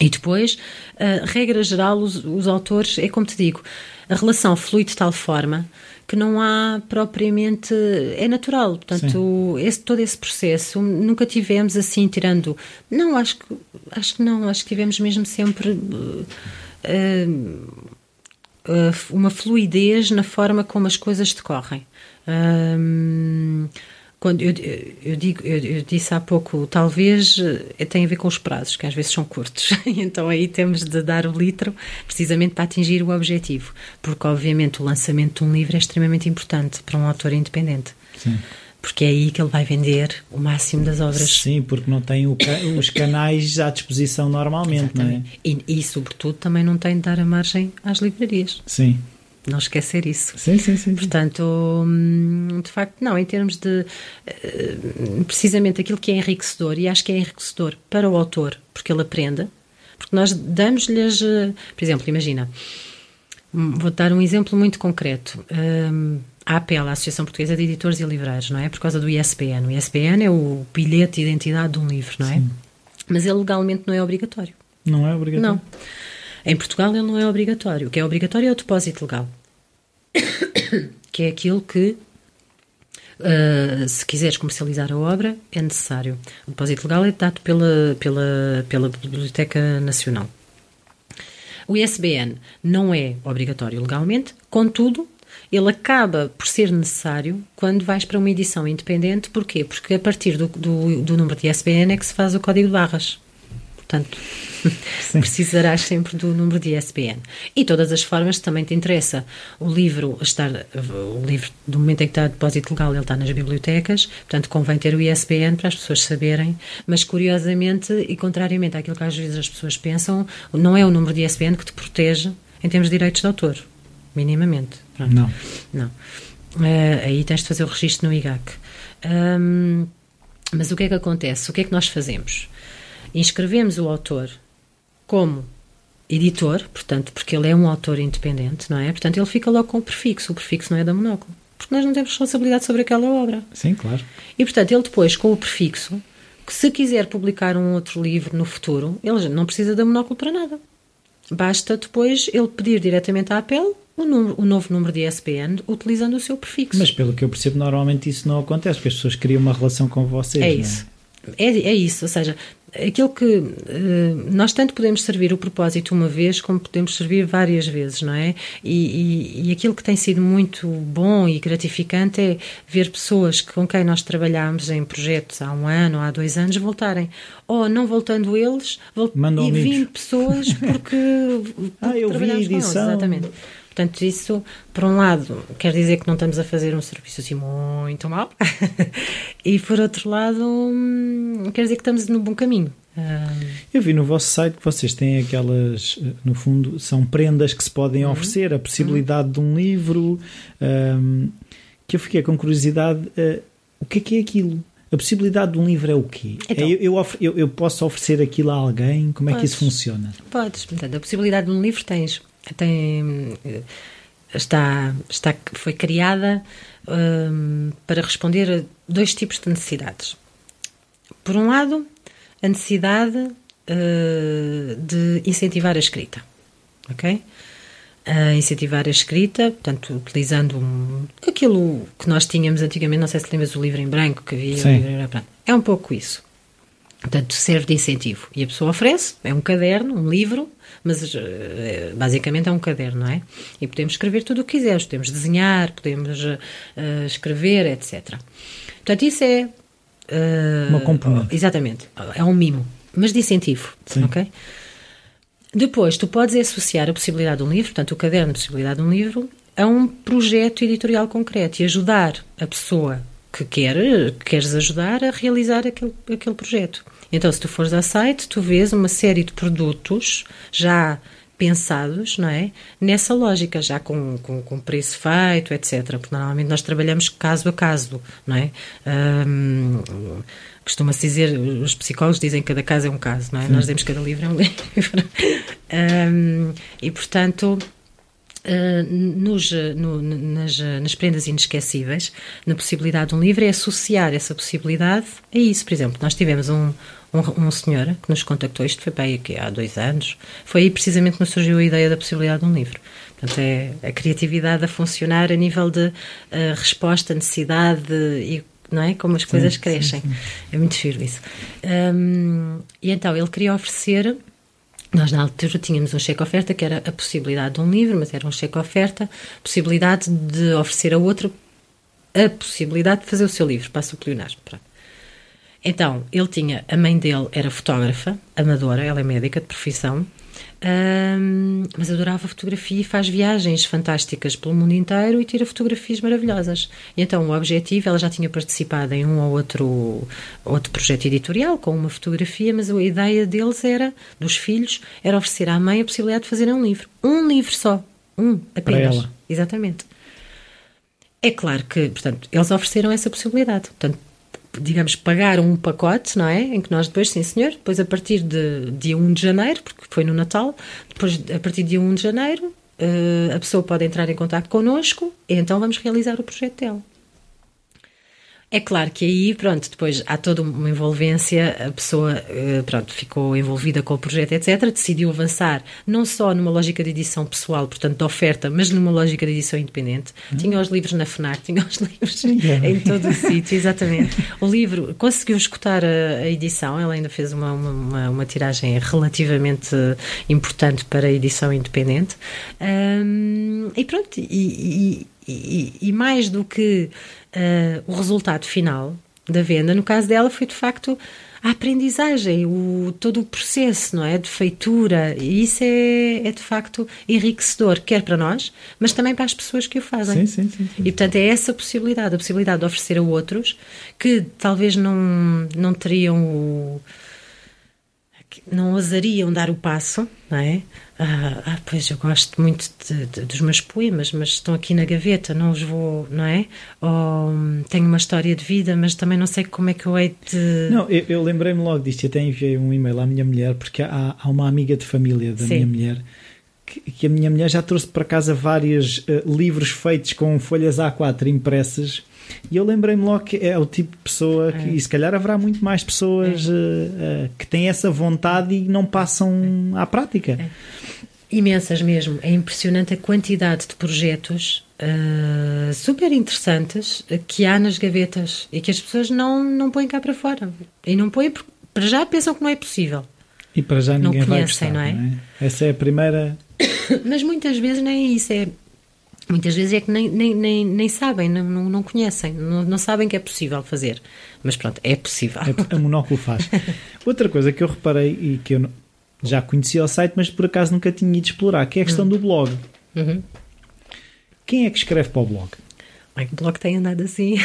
E depois, uh, regra geral, os, os, autores, é como te digo, a relação flui de tal forma que não há propriamente. É natural. Portanto, esse, todo esse processo nunca tivemos assim, tirando. Não, acho que, acho que não, acho que tivemos mesmo sempre. Uh, uh, uma fluidez na forma como as coisas decorrem. Quando eu, eu digo, eu, eu, disse há pouco, talvez eh, tem a ver com os prazos, que às vezes são curtos. então aí temos de dar o litro precisamente para atingir o objetivo. Porque, obviamente, o lançamento de um livro é extremamente importante para um autor independente. Sim. Porque é aí que ele vai vender o máximo das obras. Sim, porque não tem o, os canais à disposição normalmente, Exatamente. não é? E, e, sobretudo, também não tem de dar a margem às livrarias. Sim não esquecer isso. Sim, sim, sim. Portanto, hum, de facto, não, em termos de eh, precisamente aquilo que é enriquecedor, e acho que é enriquecedor para o autor, porque ele aprende, porque nós damos-lhes, eh, por exemplo, imagina, hum, vou dar um exemplo muito concreto. Hum, a APEL, a Associação Portuguesa de Editores e Livreiros, não é? Por causa do ISBN. O ISBN é o bilhete de identidade de um livro, não é? Sim. Mas ele legalmente não é obrigatório. Não é obrigatório? Não. Em Portugal ele não é obrigatório. O que é obrigatório é o depósito legal. que é aquilo que, uh, se quiseres comercializar a obra, é necessário. O depósito legal é dado pela, pela, pela Biblioteca Nacional. O ISBN não é obrigatório legalmente, contudo, ele acaba por ser necessário quando vais para uma edição independente. Porquê? Porque a partir do, do, do número de ISBN é que se faz o código de barras. Portanto, precisarás sempre do número de ISBN. E todas as formas também te interessa. O livro estar, o livro do momento em que está a depósito legal, ele está nas bibliotecas, portanto convém ter o ISBN para as pessoas saberem, mas curiosamente e contrariamente àquilo que às vezes as pessoas pensam, não é o número de ISBN que te protege em termos de direitos de autor, minimamente. Pronto. Não. Não. Uh, aí tens de fazer o registro no IGAC. Um, mas o que é que acontece? O que é que nós fazemos? Inscrevemos o autor como editor, portanto, porque ele é um autor independente, não é? Portanto, ele fica logo com o prefixo. O prefixo não é da Monóculo. Porque nós não temos responsabilidade sobre aquela obra. Sim, claro. E, portanto, ele depois, com o prefixo, se quiser publicar um outro livro no futuro, ele não precisa da monóculo para nada. Basta depois ele pedir diretamente à Apple o, número, o, novo número de ISBN utilizando o seu prefixo. Mas pelo que eu percebo, normalmente isso não acontece, porque as pessoas criam uma relação com vocês. É isso. É? É, é isso, ou seja, aquilo que uh, nós tanto podemos servir o propósito uma vez como podemos servir várias vezes, não é? E, e, e, aquilo que tem sido muito bom e gratificante é ver pessoas com quem nós trabalhámos em projetos há um ano, há dois anos, voltarem. Ou não voltando eles, volt e vindo pessoas porque, porque ah, eu vi a edição. Eles, exatamente. Portanto, isso, por um lado, quer dizer que não estamos a fazer um serviço assim muito mal, e por outro lado, hum, quer dizer que estamos no bom caminho. Eu vi no vosso site que vocês têm aquelas, no fundo, são prendas que se podem uhum. oferecer, a possibilidade uhum. de um livro, um, que eu fiquei com curiosidade, uh, o que é que é aquilo? A possibilidade de um livro é o quê? Então, é, eu, eu, eu, posso oferecer aquilo a alguém? Como é podes, que isso funciona? Podes. Portanto, a possibilidade de um livro tens tem, está, está, foi criada um, para responder a dois tipos de necessidades. Por um lado, a necessidade uh, de incentivar a escrita, ok? Uh, incentivar a escrita, portanto, utilizando um, aquilo que nós tínhamos antigamente, não sei se lembras o livro em branco que havia, livro, é um pouco isso. Portanto, serve de incentivo. E a pessoa oferece, é um caderno, um livro, mas eh, basicamente é um caderno, não é? E podemos escrever tudo o que quisermos, podemos desenhar, podemos uh, escrever, etc. Portanto, isso é. Uh, Uma componente. Exatamente. É um mimo, mas de incentivo. Sim. Ok? Depois, tu podes associar a possibilidade de um livro, portanto, o caderno, a possibilidade de um livro, a um projeto editorial concreto e ajudar a pessoa que quer, que queres ajudar a realizar aquele, aquele projeto. Então, se tu fores ao site, tu vês uma série de produtos já pensados, não é? Nessa lógica, já com, com, com preço feito, etc. Porque normalmente nós trabalhamos caso a caso, não é? Um, Costuma-se dizer, os psicólogos dizem que cada caso é um caso, não é? Sim. Nós dizemos que cada livro é um livro. e, portanto, Uh, nos, no, nas, nas, prendas inesquecíveis, na possibilidade de um livro, é associar essa possibilidade a isso. Por exemplo, nós tivemos um, um, um senhor que nos contactou, isto foi bem aqui há dois anos, foi aí precisamente que nos surgiu a ideia da possibilidade de um livro. Portanto, é a criatividade a funcionar a nível de uh, resposta, necessidade e não é? Como as sim, coisas crescem. Sim, sim. É muito giro isso. Um, e então ele queria oferecer. Nós, na altura, tínhamos um cheque-oferta que era a possibilidade de um livro, mas era um cheque-oferta, possibilidade de oferecer a outro a possibilidade de fazer o seu livro para a Pronto. Então, ele tinha, a mãe dele era fotógrafa, amadora, ela é médica de profissão, um, mas adorava fotografia e faz viagens fantásticas pelo mundo inteiro e tira fotografias maravilhosas. E então o objetivo, ela já tinha participado em um ou outro, outro projeto editorial com uma fotografia, mas a ideia deles era, dos filhos, era oferecer à mãe a possibilidade de fazer um livro. Um livro só. Um, apenas. Para ela. Exatamente. É claro que, portanto, eles ofereceram essa possibilidade. Portanto, digamos, pagar um pacote, não é? Em que nós depois, sim senhor, depois a partir de dia 1 de janeiro, porque foi no Natal, depois a partir de dia 1 de janeiro, uh, a pessoa pode entrar em contato connosco e então vamos realizar o projeto dela. É claro que aí, pronto, depois há toda uma envolvência, a pessoa, eh, pronto, ficou envolvida com o projeto, etc., decidiu avançar não só numa lógica de edição pessoal, portanto, de oferta, mas numa lógica de edição independente. Uhum. Tinha os livros na FNAC, tinha os livros em todo o sítio, exatamente. O livro conseguiu escutar a, a edição, ela ainda fez uma, uma, uma, tiragem relativamente importante para a edição independente. Um, e pronto, e, e, e, e mais do que uh, o resultado final da venda, no caso dela, foi de facto a aprendizagem, o, todo o processo, não é? De feitura. E isso é, é, de facto enriquecedor, quer para nós, mas também para as pessoas que o fazem. Sim, sim, sim, sim. E portanto é essa possibilidade, a possibilidade de oferecer a outros que talvez não, não teriam o. não ousariam dar o passo, não é? Ah, ah, pois eu gosto muito de, de, dos meus poemas, mas estão aqui na gaveta, não os vou, não é? Ou tenho uma história de vida, mas também não sei como é que eu hei de. Não, eu, eu lembrei-me logo disto até enviei um e-mail à minha mulher, porque há, há uma amiga de família da Sim. minha mulher que, que, a minha mulher já trouxe para casa vários uh, livros feitos com folhas A4 impressas E eu lembrei-me logo que é o tipo de pessoa que, é. e se calhar haverá muito mais pessoas é. uh, uh, que têm essa vontade e não passam à prática. É. Imensas mesmo. É impressionante a quantidade de projetos uh, super interessantes que há nas gavetas e que as pessoas não, não põem cá para fora. E não põem porque para já pensam que não é possível. E para já ninguém não conhecem, vai gostar, não, é? não é? Essa é a primeira. Mas muitas vezes nem é isso. É, muitas vezes é que nem, nem, nem, nem sabem, não, não, conhecem, não, não sabem que é possível fazer. Mas pronto, é possível. É, a monóculo faz. Outra coisa que eu reparei e que eu já conhecia o site, mas por acaso nunca tinha ido explorar, que é a questão uhum. do blog. Uhum. Quem é que escreve para o blog? O blog tem andado assim.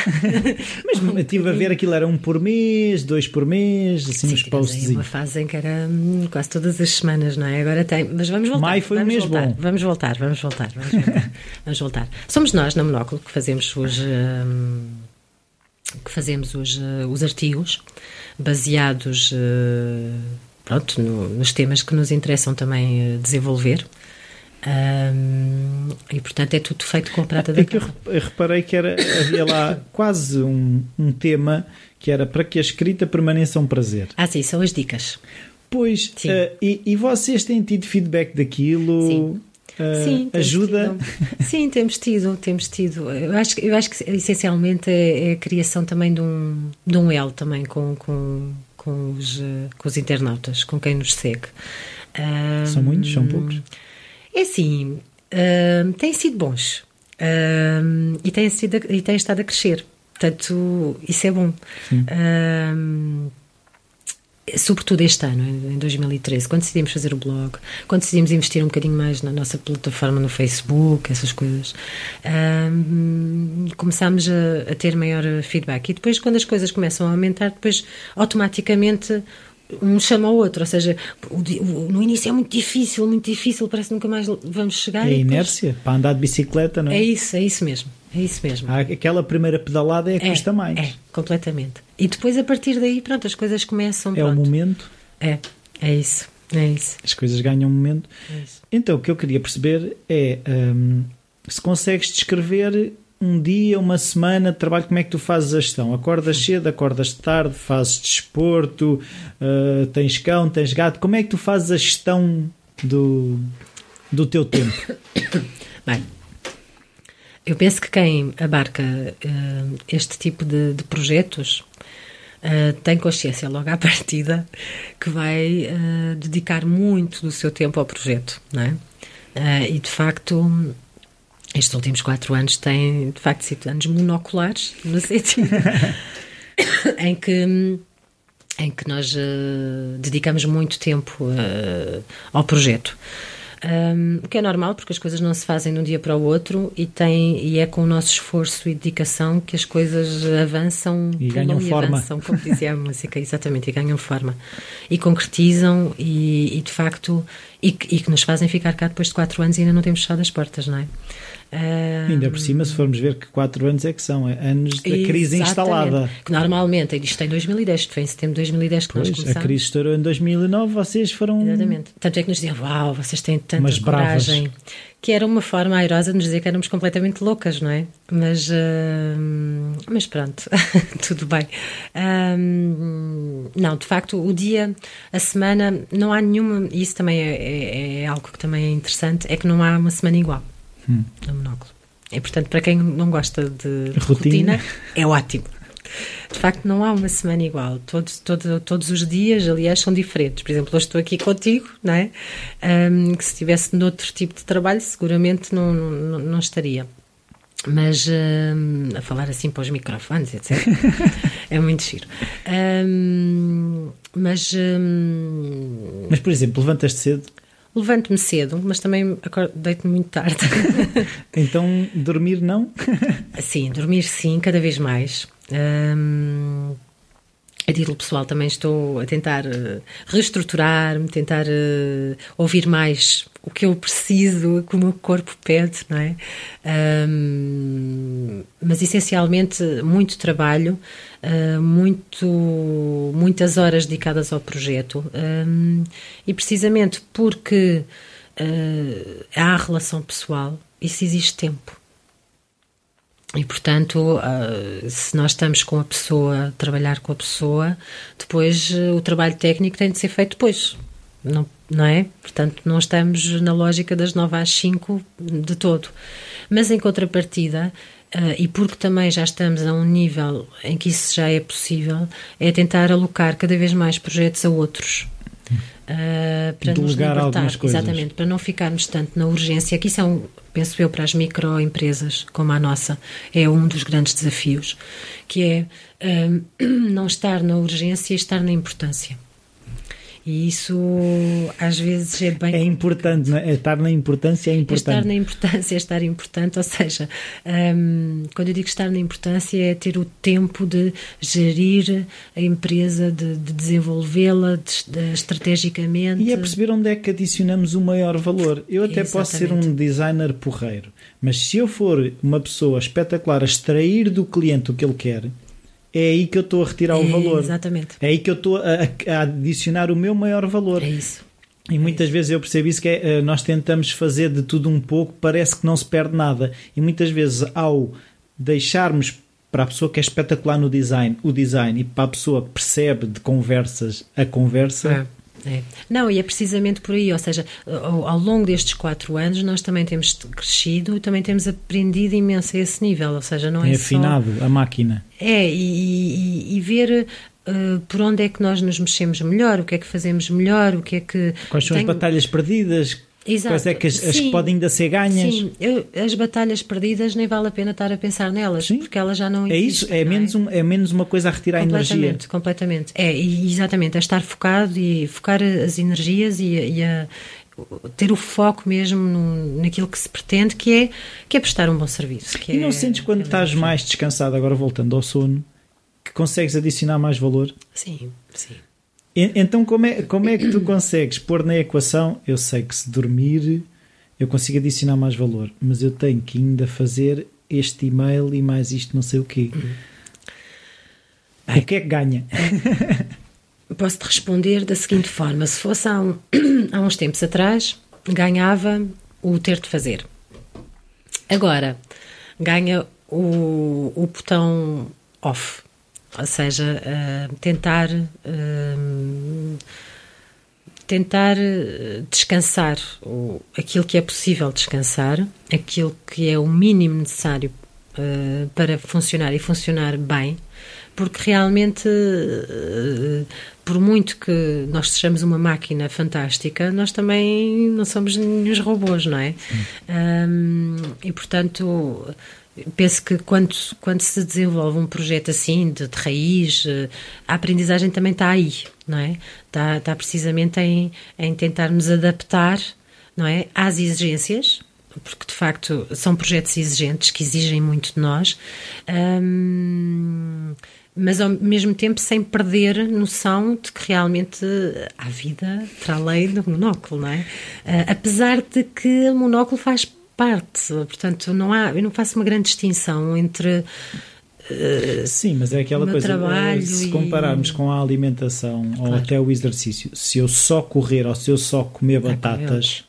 Mas um estive a ver aquilo era um por mês, dois por mês, assim Sim, nos posts. uma fase em que era hum, quase todas as semanas, não é? Agora tem. Mas vamos voltar. Maio foi vamos um mês voltar, bom. Vamos voltar, vamos voltar, vamos voltar. vamos voltar. Somos nós na Monóculo que fazemos os. Hum, que fazemos os, uh, os artigos baseados uh, pronto, no, nos temas que nos interessam também uh, desenvolver. Um, e portanto é tudo feito com prata é da que eu reparei que era, havia lá quase um, um tema que era para que a escrita permaneça um prazer. Ah, sim, são as dicas. Pois, uh, e, e, vocês têm tido feedback daquilo? Sim. Uh, Sim, ajuda? Tido. Sim, temos tido, temos tido. Eu acho, eu acho que essencialmente é, é a criação também de um, de um L também com, com, com, os, com os internautas, com quem nos segue. São muitos? São poucos? É assim, uh, têm sido bons uh, e, têm sido, e têm estado a crescer. Portanto, isso é bom. Uh, sobretudo este ano, em 2013, quando decidimos fazer o blog, quando decidimos investir um bocadinho mais na nossa plataforma no Facebook, essas coisas, um, começámos a, a, ter maior feedback. E depois, quando as coisas começam a aumentar, depois automaticamente um chama ao outro, ou seja, o, o, no início é muito difícil, muito difícil, parece que nunca mais vamos chegar. É inércia, depois... para andar de bicicleta, não é? É isso, é isso mesmo, é isso mesmo. Aquela primeira pedalada é que é, custa mais. É, completamente. E depois a partir daí, pronto, as coisas começam. É pronto. o momento. É, é isso, é isso. As coisas ganham um momento. É então, o que eu queria perceber é um, se consegues descrever um dia, uma semana de trabalho, como é que tu fazes a gestão? Acordas cedo, acordas tarde, fazes desporto, uh, tens cão, tens gato. Como é que tu fazes a gestão do, do teu tempo? Bem, eu penso que quem abarca uh, este tipo de, de projetos uh, tem consciência logo à partida que vai dedicar muito do seu tempo ao projeto, não é? e de facto estes últimos quatro anos têm, de facto, sido anos monoculares, no sentido em que em que nós uh, dedicamos muito tempo uh, ao projeto. Um, o que é normal, porque as coisas não se fazem de um dia para o outro e, tem, e é com o nosso esforço e dedicação que as coisas avançam e ganham e forma. avançam, como dizia a música, exatamente, e ganham forma. E concretizam e, e de facto, e, e, que nos fazem ficar cá depois de quatro anos e ainda não temos fechado as portas, não é? Ainda por cima, se formos ver que 4 anos é que são, é anos da crise instalada. Que normalmente, isto em 2010, foi em setembro de 2010 que pois, nós começamos. A crise estourou em 2009, vocês foram. Exatamente. Tanto é que nos diziam, uau, vocês têm tanta coragem. Bravas. Que era uma forma airosa de nos dizer que éramos completamente loucas, não é? Mas, uh, mas pronto, tudo bem. Um, não, de facto, o dia, a semana, não há nenhuma, e isso também é, é, é algo que também é interessante, é que não há uma semana igual hum. no monóculo. E, portanto, para quem não gosta de, rotina. rotina, é ótimo. De facto, não há uma semana igual. Todos, todos, todos os dias, aliás, são diferentes. Por exemplo, hoje estou aqui contigo, não é? Um, que se estivesse noutro tipo de trabalho, seguramente não, não, não estaria. Mas um, a falar assim para os microfones, etc. é muito giro. Um, mas. mas, por exemplo, levantas-te cedo Levanto-me cedo, mas também deito-me muito tarde. então, dormir não? sim, dormir sim, cada vez mais. Um, a título pessoal também estou a tentar uh, reestruturar-me, tentar uh, ouvir mais o que eu preciso, o que o meu corpo pede, não é? Um, mas essencialmente muito trabalho, muito, muitas horas dedicadas ao projeto um, e precisamente porque há a relação pessoal, isso exige tempo. E, portanto, se nós estamos com a pessoa, trabalhar com a pessoa, depois o trabalho técnico tem de ser feito depois. Não, não é? Portanto, não estamos na lógica das 9 às 5 de todo. Mas, em contrapartida, uh, e porque também já estamos a um nível em que isso já é possível, é tentar alocar cada vez mais projetos a outros. Uh, para Delegar nos libertar, exatamente, para não ficarmos tanto na urgência, que isso é um, penso eu, para as microempresas como a nossa, é um dos grandes desafios, que é uh, não estar na urgência e estar na importância. E isso às vezes é bem. É importante, não é? é estar na importância é importante. estar na importância, é estar importante, ou seja, um, quando eu digo estar na importância é ter o tempo de gerir a empresa, de, de desenvolvê-la de, de, estrategicamente. E é perceber onde é que adicionamos o maior valor. Eu até Exatamente. posso ser um designer porreiro, mas se eu for uma pessoa espetacular a extrair do cliente o que ele quer é aí que eu estou a retirar o valor. Exatamente. É aí que eu estou a, a adicionar o meu maior valor. É isso. E muitas vezes eu percebo isso que é, eh, nós tentamos fazer de tudo um pouco, parece que não se perde nada. E muitas vezes ao deixarmos para a pessoa que é espetacular no design, o design, e para a pessoa que percebe de conversas a conversa, é é. Não, e é precisamente por aí, ou seja, ao, ao, longo destes quatro anos nós também temos crescido e também temos aprendido imenso a esse nível, ou seja, não Tem é afinado só... a máquina. É, e, e, e ver Uh, por onde é que nós nos mexemos melhor, o que é que fazemos melhor, o que é que. Quais são as batalhas perdidas? Exato. Quais é que as, as, que podem ainda ser ganhas? Sim, eu, as batalhas perdidas nem vale a pena estar a pensar nelas, Sim. porque elas já não existem. É isso, é, menos, é? Um, é menos uma coisa a retirar a energia. Completamente, completamente. É, exatamente, é estar focado e focar as energias e, e a, ter o foco mesmo no, naquilo que se pretende, que é, que é prestar um bom serviço. e não é, sentes quando é estás mais descansado, agora voltando ao sono, que consegues adicionar mais valor? Sim, sim. Então, como é, como é que tu consegues pôr na equação? Eu sei que se dormir eu consigo adicionar mais valor, mas eu tenho que ainda fazer este e-mail e mais isto, não sei o quê. Bem, o que é que ganha? Posso-te responder da seguinte forma: se fosse há, um, há uns tempos atrás, ganhava o ter de fazer. Agora, ganha o, o botão off ou seja, uh, tentar uh, tentar eh, descansar o, aquilo que é possível descansar, aquilo que é o mínimo necessário uh, para funcionar e funcionar bem, porque realmente, uh, por muito que nós sejamos uma máquina fantástica, nós também não somos nenhum robôs, não é? Um, e portanto penso que quando, quando se desenvolve um projeto assim, de, de raiz, eh, a aprendizagem também está aí, não é? Está, está precisamente em, em tentarmos adaptar, não é? Às exigências, porque de facto são projetos exigentes que exigem muito de nós, hum, mas ao mesmo tempo sem perder noção de que realmente há vida para além do monóculo, não é? Uh, apesar de que o monóculo faz parte, portanto, não há, eu não faço uma grande distinção entre. Uh, Sim, mas é aquela coisa. Trabalho se compararmos e... com a alimentação claro. ou até o exercício, se eu só correr ou se eu só comer batatas,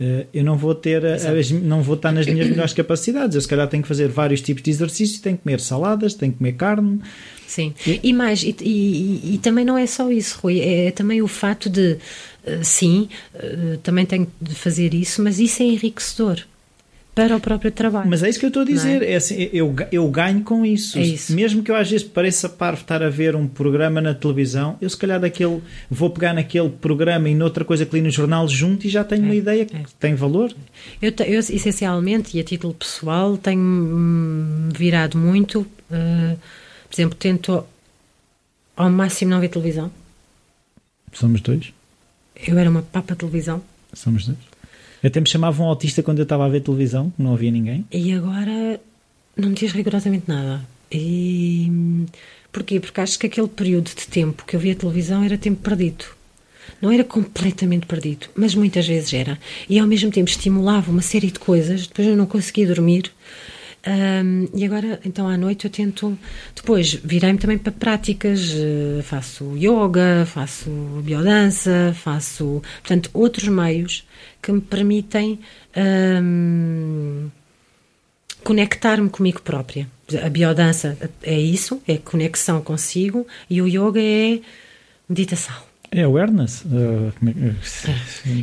uh, eu não vou ter, as, não vou estar nas minhas melhores capacidades. Eu se calhar tenho que fazer vários tipos de exercícios, tenho que comer saladas, tenho que comer carne. Sim, e, e mais, e, e, também não é só isso, Rui, é também o fato de eh, sim, eh, também tenho de fazer isso, mas isso é enriquecedor para o próprio trabalho. Mas é isso que eu estou a dizer. É? é assim, eu, eu ganho com isso. É isso. Mesmo que eu às vezes pareça parvo estar a ver um programa na televisão, eu se calhar daquele, vou pegar naquele programa e noutra coisa que li no jornal junto e já tenho é, uma ideia que é. tem valor. Eu, eu, essencialmente, e a título pessoal, tenho virado muito, uh, por exemplo, tento ao máximo não ver televisão. Somos dois? Eu era uma papa televisão. Somos dois. Até me chamavam autista quando eu estava a ver televisão, não havia ninguém. E agora não me diz rigorosamente nada. E porquê? Porque acho que aquele período de tempo que eu via televisão era tempo perdido. Não era completamente perdido, mas muitas vezes era. E ao mesmo tempo estimulava uma série de coisas, depois eu não conseguia dormir. Um, e agora, então à noite eu tento. Depois virei-me também para práticas. Uh, faço yoga, faço biodança, faço. Portanto, outros meios que me permitem um, conectar-me comigo própria. A biodança é isso, é conexão consigo, e o yoga é meditação. É awareness. Uh,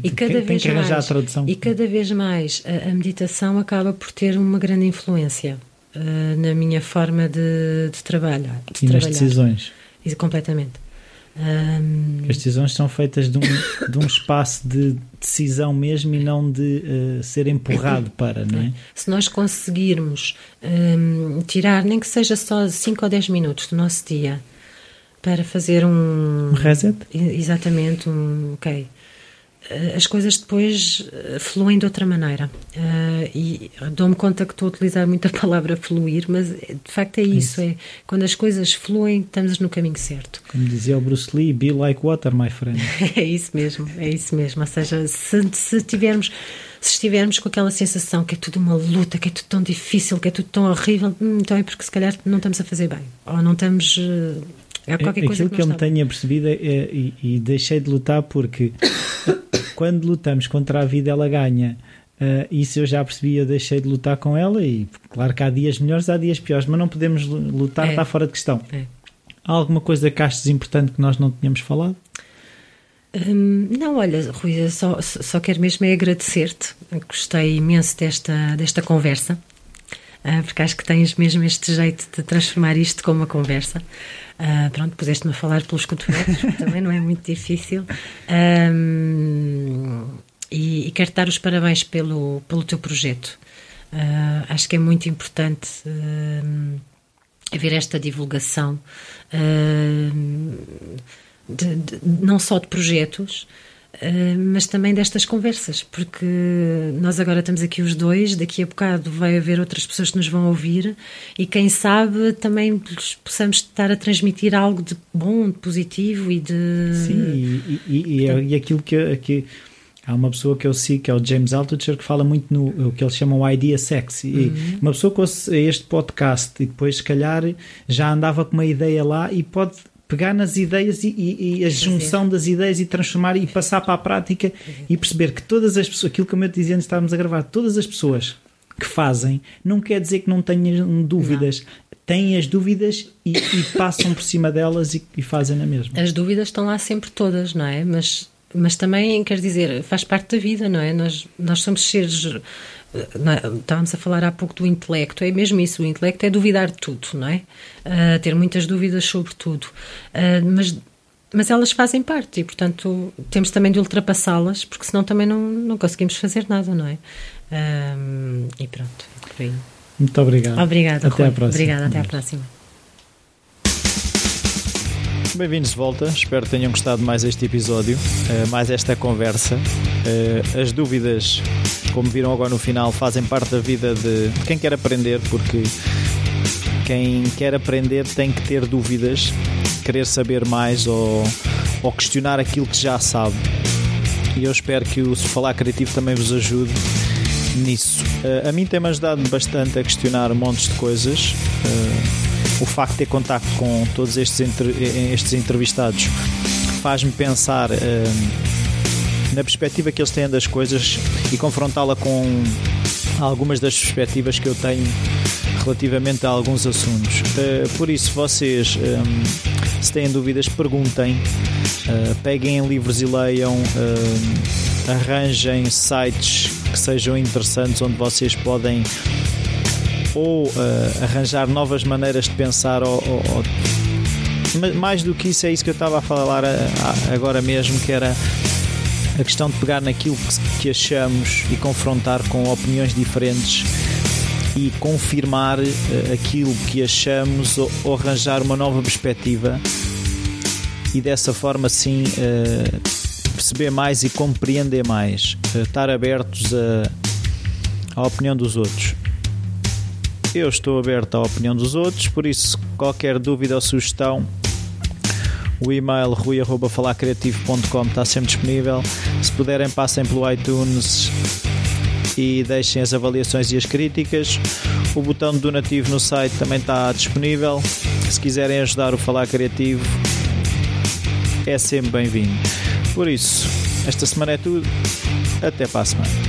e cada tem, vez tem que mais, a tradução. E cada vez mais a, a meditação acaba por ter uma grande influência uh, na minha forma de, de trabalhar. De e trabalhar. nas decisões. E, completamente. Um... As decisões são feitas de um, de um espaço de decisão mesmo e não de uh, ser empurrado para, não é? Se nós conseguirmos um, tirar, nem que seja só 5 ou 10 minutos do nosso dia para fazer um. Um reset? Exatamente, um. Ok. As coisas depois eh, fluem de outra maneira. Uh, e dou-me conta que estou a utilizar muito a palavra fluir, mas de facto é isso. isso. É, quando as coisas fluem, estamos no caminho certo. Como dizia o Bruce Lee, be like water, my friend. é isso mesmo, é isso mesmo. Ou seja, se, se tivermos se estivermos com aquela sensação que é tudo uma luta, que é tudo tão difícil, que é tudo tão horrível, hum, então é porque se calhar não estamos a fazer bem. Ou não estamos é qualquer Aquilo coisa que, que eu me tenha percebido é, é, e, e, deixei de lutar porque quando lutamos contra a vida ela ganha. Uh, isso eu já percebi, eu deixei de lutar com ela e claro que há dias melhores, há dias piores, mas não podemos lutar, é. está fora de questão. É. Há alguma coisa que achas importante que nós não tínhamos falado? Hum, não, olha, Rui, só, só quero mesmo é agradecer-te. Gostei imenso desta, desta conversa, uh, porque acho que tens mesmo este jeito de transformar isto como uma conversa. Uh, pronto, puseste-me a falar pelos cotovelos, também não é muito difícil. Um, e, e quero dar os parabéns pelo, pelo teu projeto. Uh, acho que é muito importante uh, haver esta divulgação, de, de, não só de projetos, mas também destas conversas, porque nós agora estamos aqui os dois, daqui a bocado vai haver outras pessoas que nos vão ouvir e quem sabe também possamos estar a transmitir algo de bom, de positivo e de. Sim, e, e, e, e aquilo que, que. Há uma pessoa que eu sigo, que é o James Altucher, que fala muito no o que eles chamam o idea sex. E uhum. uma pessoa que ouça este podcast e depois, se calhar, já andava com uma ideia lá e pode pegar nas ideias e, e, e a junção das ideias e transformar e passar para a prática e perceber que todas as pessoas, aquilo que eu dizia antes estávamos a gravar, todas as pessoas que fazem, não quer dizer que não tenham dúvidas. Não. Têm as dúvidas e, e, passam por cima delas e, e fazem na mesma. As dúvidas estão lá sempre todas, não é? Mas, mas também, quer dizer, faz parte da vida, não é? Nós, nós somos seres estávamos a falar há pouco do intelecto, é mesmo isso, o intelecto é duvidar de tudo, não é? Uh, ter muitas dúvidas sobre tudo. Uh, mas, mas elas fazem parte e, portanto, temos também de ultrapassá-las, porque senão também não, não conseguimos fazer nada, não é? Uh, e pronto, por aí. Muito obrigado. Obrigada, Até Rui. à próxima. Obrigada, até à próxima. Bem-vindos de volta, espero que tenham gostado mais este episódio, mais esta conversa. As dúvidas, como viram agora no final, fazem parte da vida de, quem quer aprender, porque quem quer aprender tem que ter dúvidas, querer saber mais ou, ou questionar aquilo que já sabe. E eu espero que o Falar Criativo também vos ajude nisso. Uh, a mim tem-me ajudado bastante a questionar montes de coisas. Uh, o facto de ter contato com todos estes, entre, estes entrevistados faz-me pensar uh, na perspectiva que eles têm das coisas e confrontá-la com algumas das perspectivas que eu tenho relativamente a alguns assuntos. Uh, por isso, vocês, ehm, se têm dúvidas, perguntem, uh, peguem livros e leiam, uh, arranjem sites que sejam interessantes onde vocês podem ou uh, arranjar novas maneiras de pensar ou, ou, mais do que isso é isso que eu estava a falar eh, agora mesmo que era a questão de pegar naquilo que, achamos e confrontar com opiniões diferentes e confirmar uh, aquilo que achamos ou, arranjar uma nova perspectiva e dessa forma sim uh, perceber mais e compreender mais, uh, estar abertos a, à opinião dos outros. Eu estou aberto à opinião dos outros, por isso, qualquer dúvida ou sugestão, o e-mail rui.falacreativo.com está sempre disponível. Se puderem, passem pelo iTunes e deixem as avaliações e as críticas. O botão de donativo no site também está disponível. Se quiserem ajudar o Falar Criativo, é sempre bem-vindo. Por isso, esta semana é tudo. Até para a semana.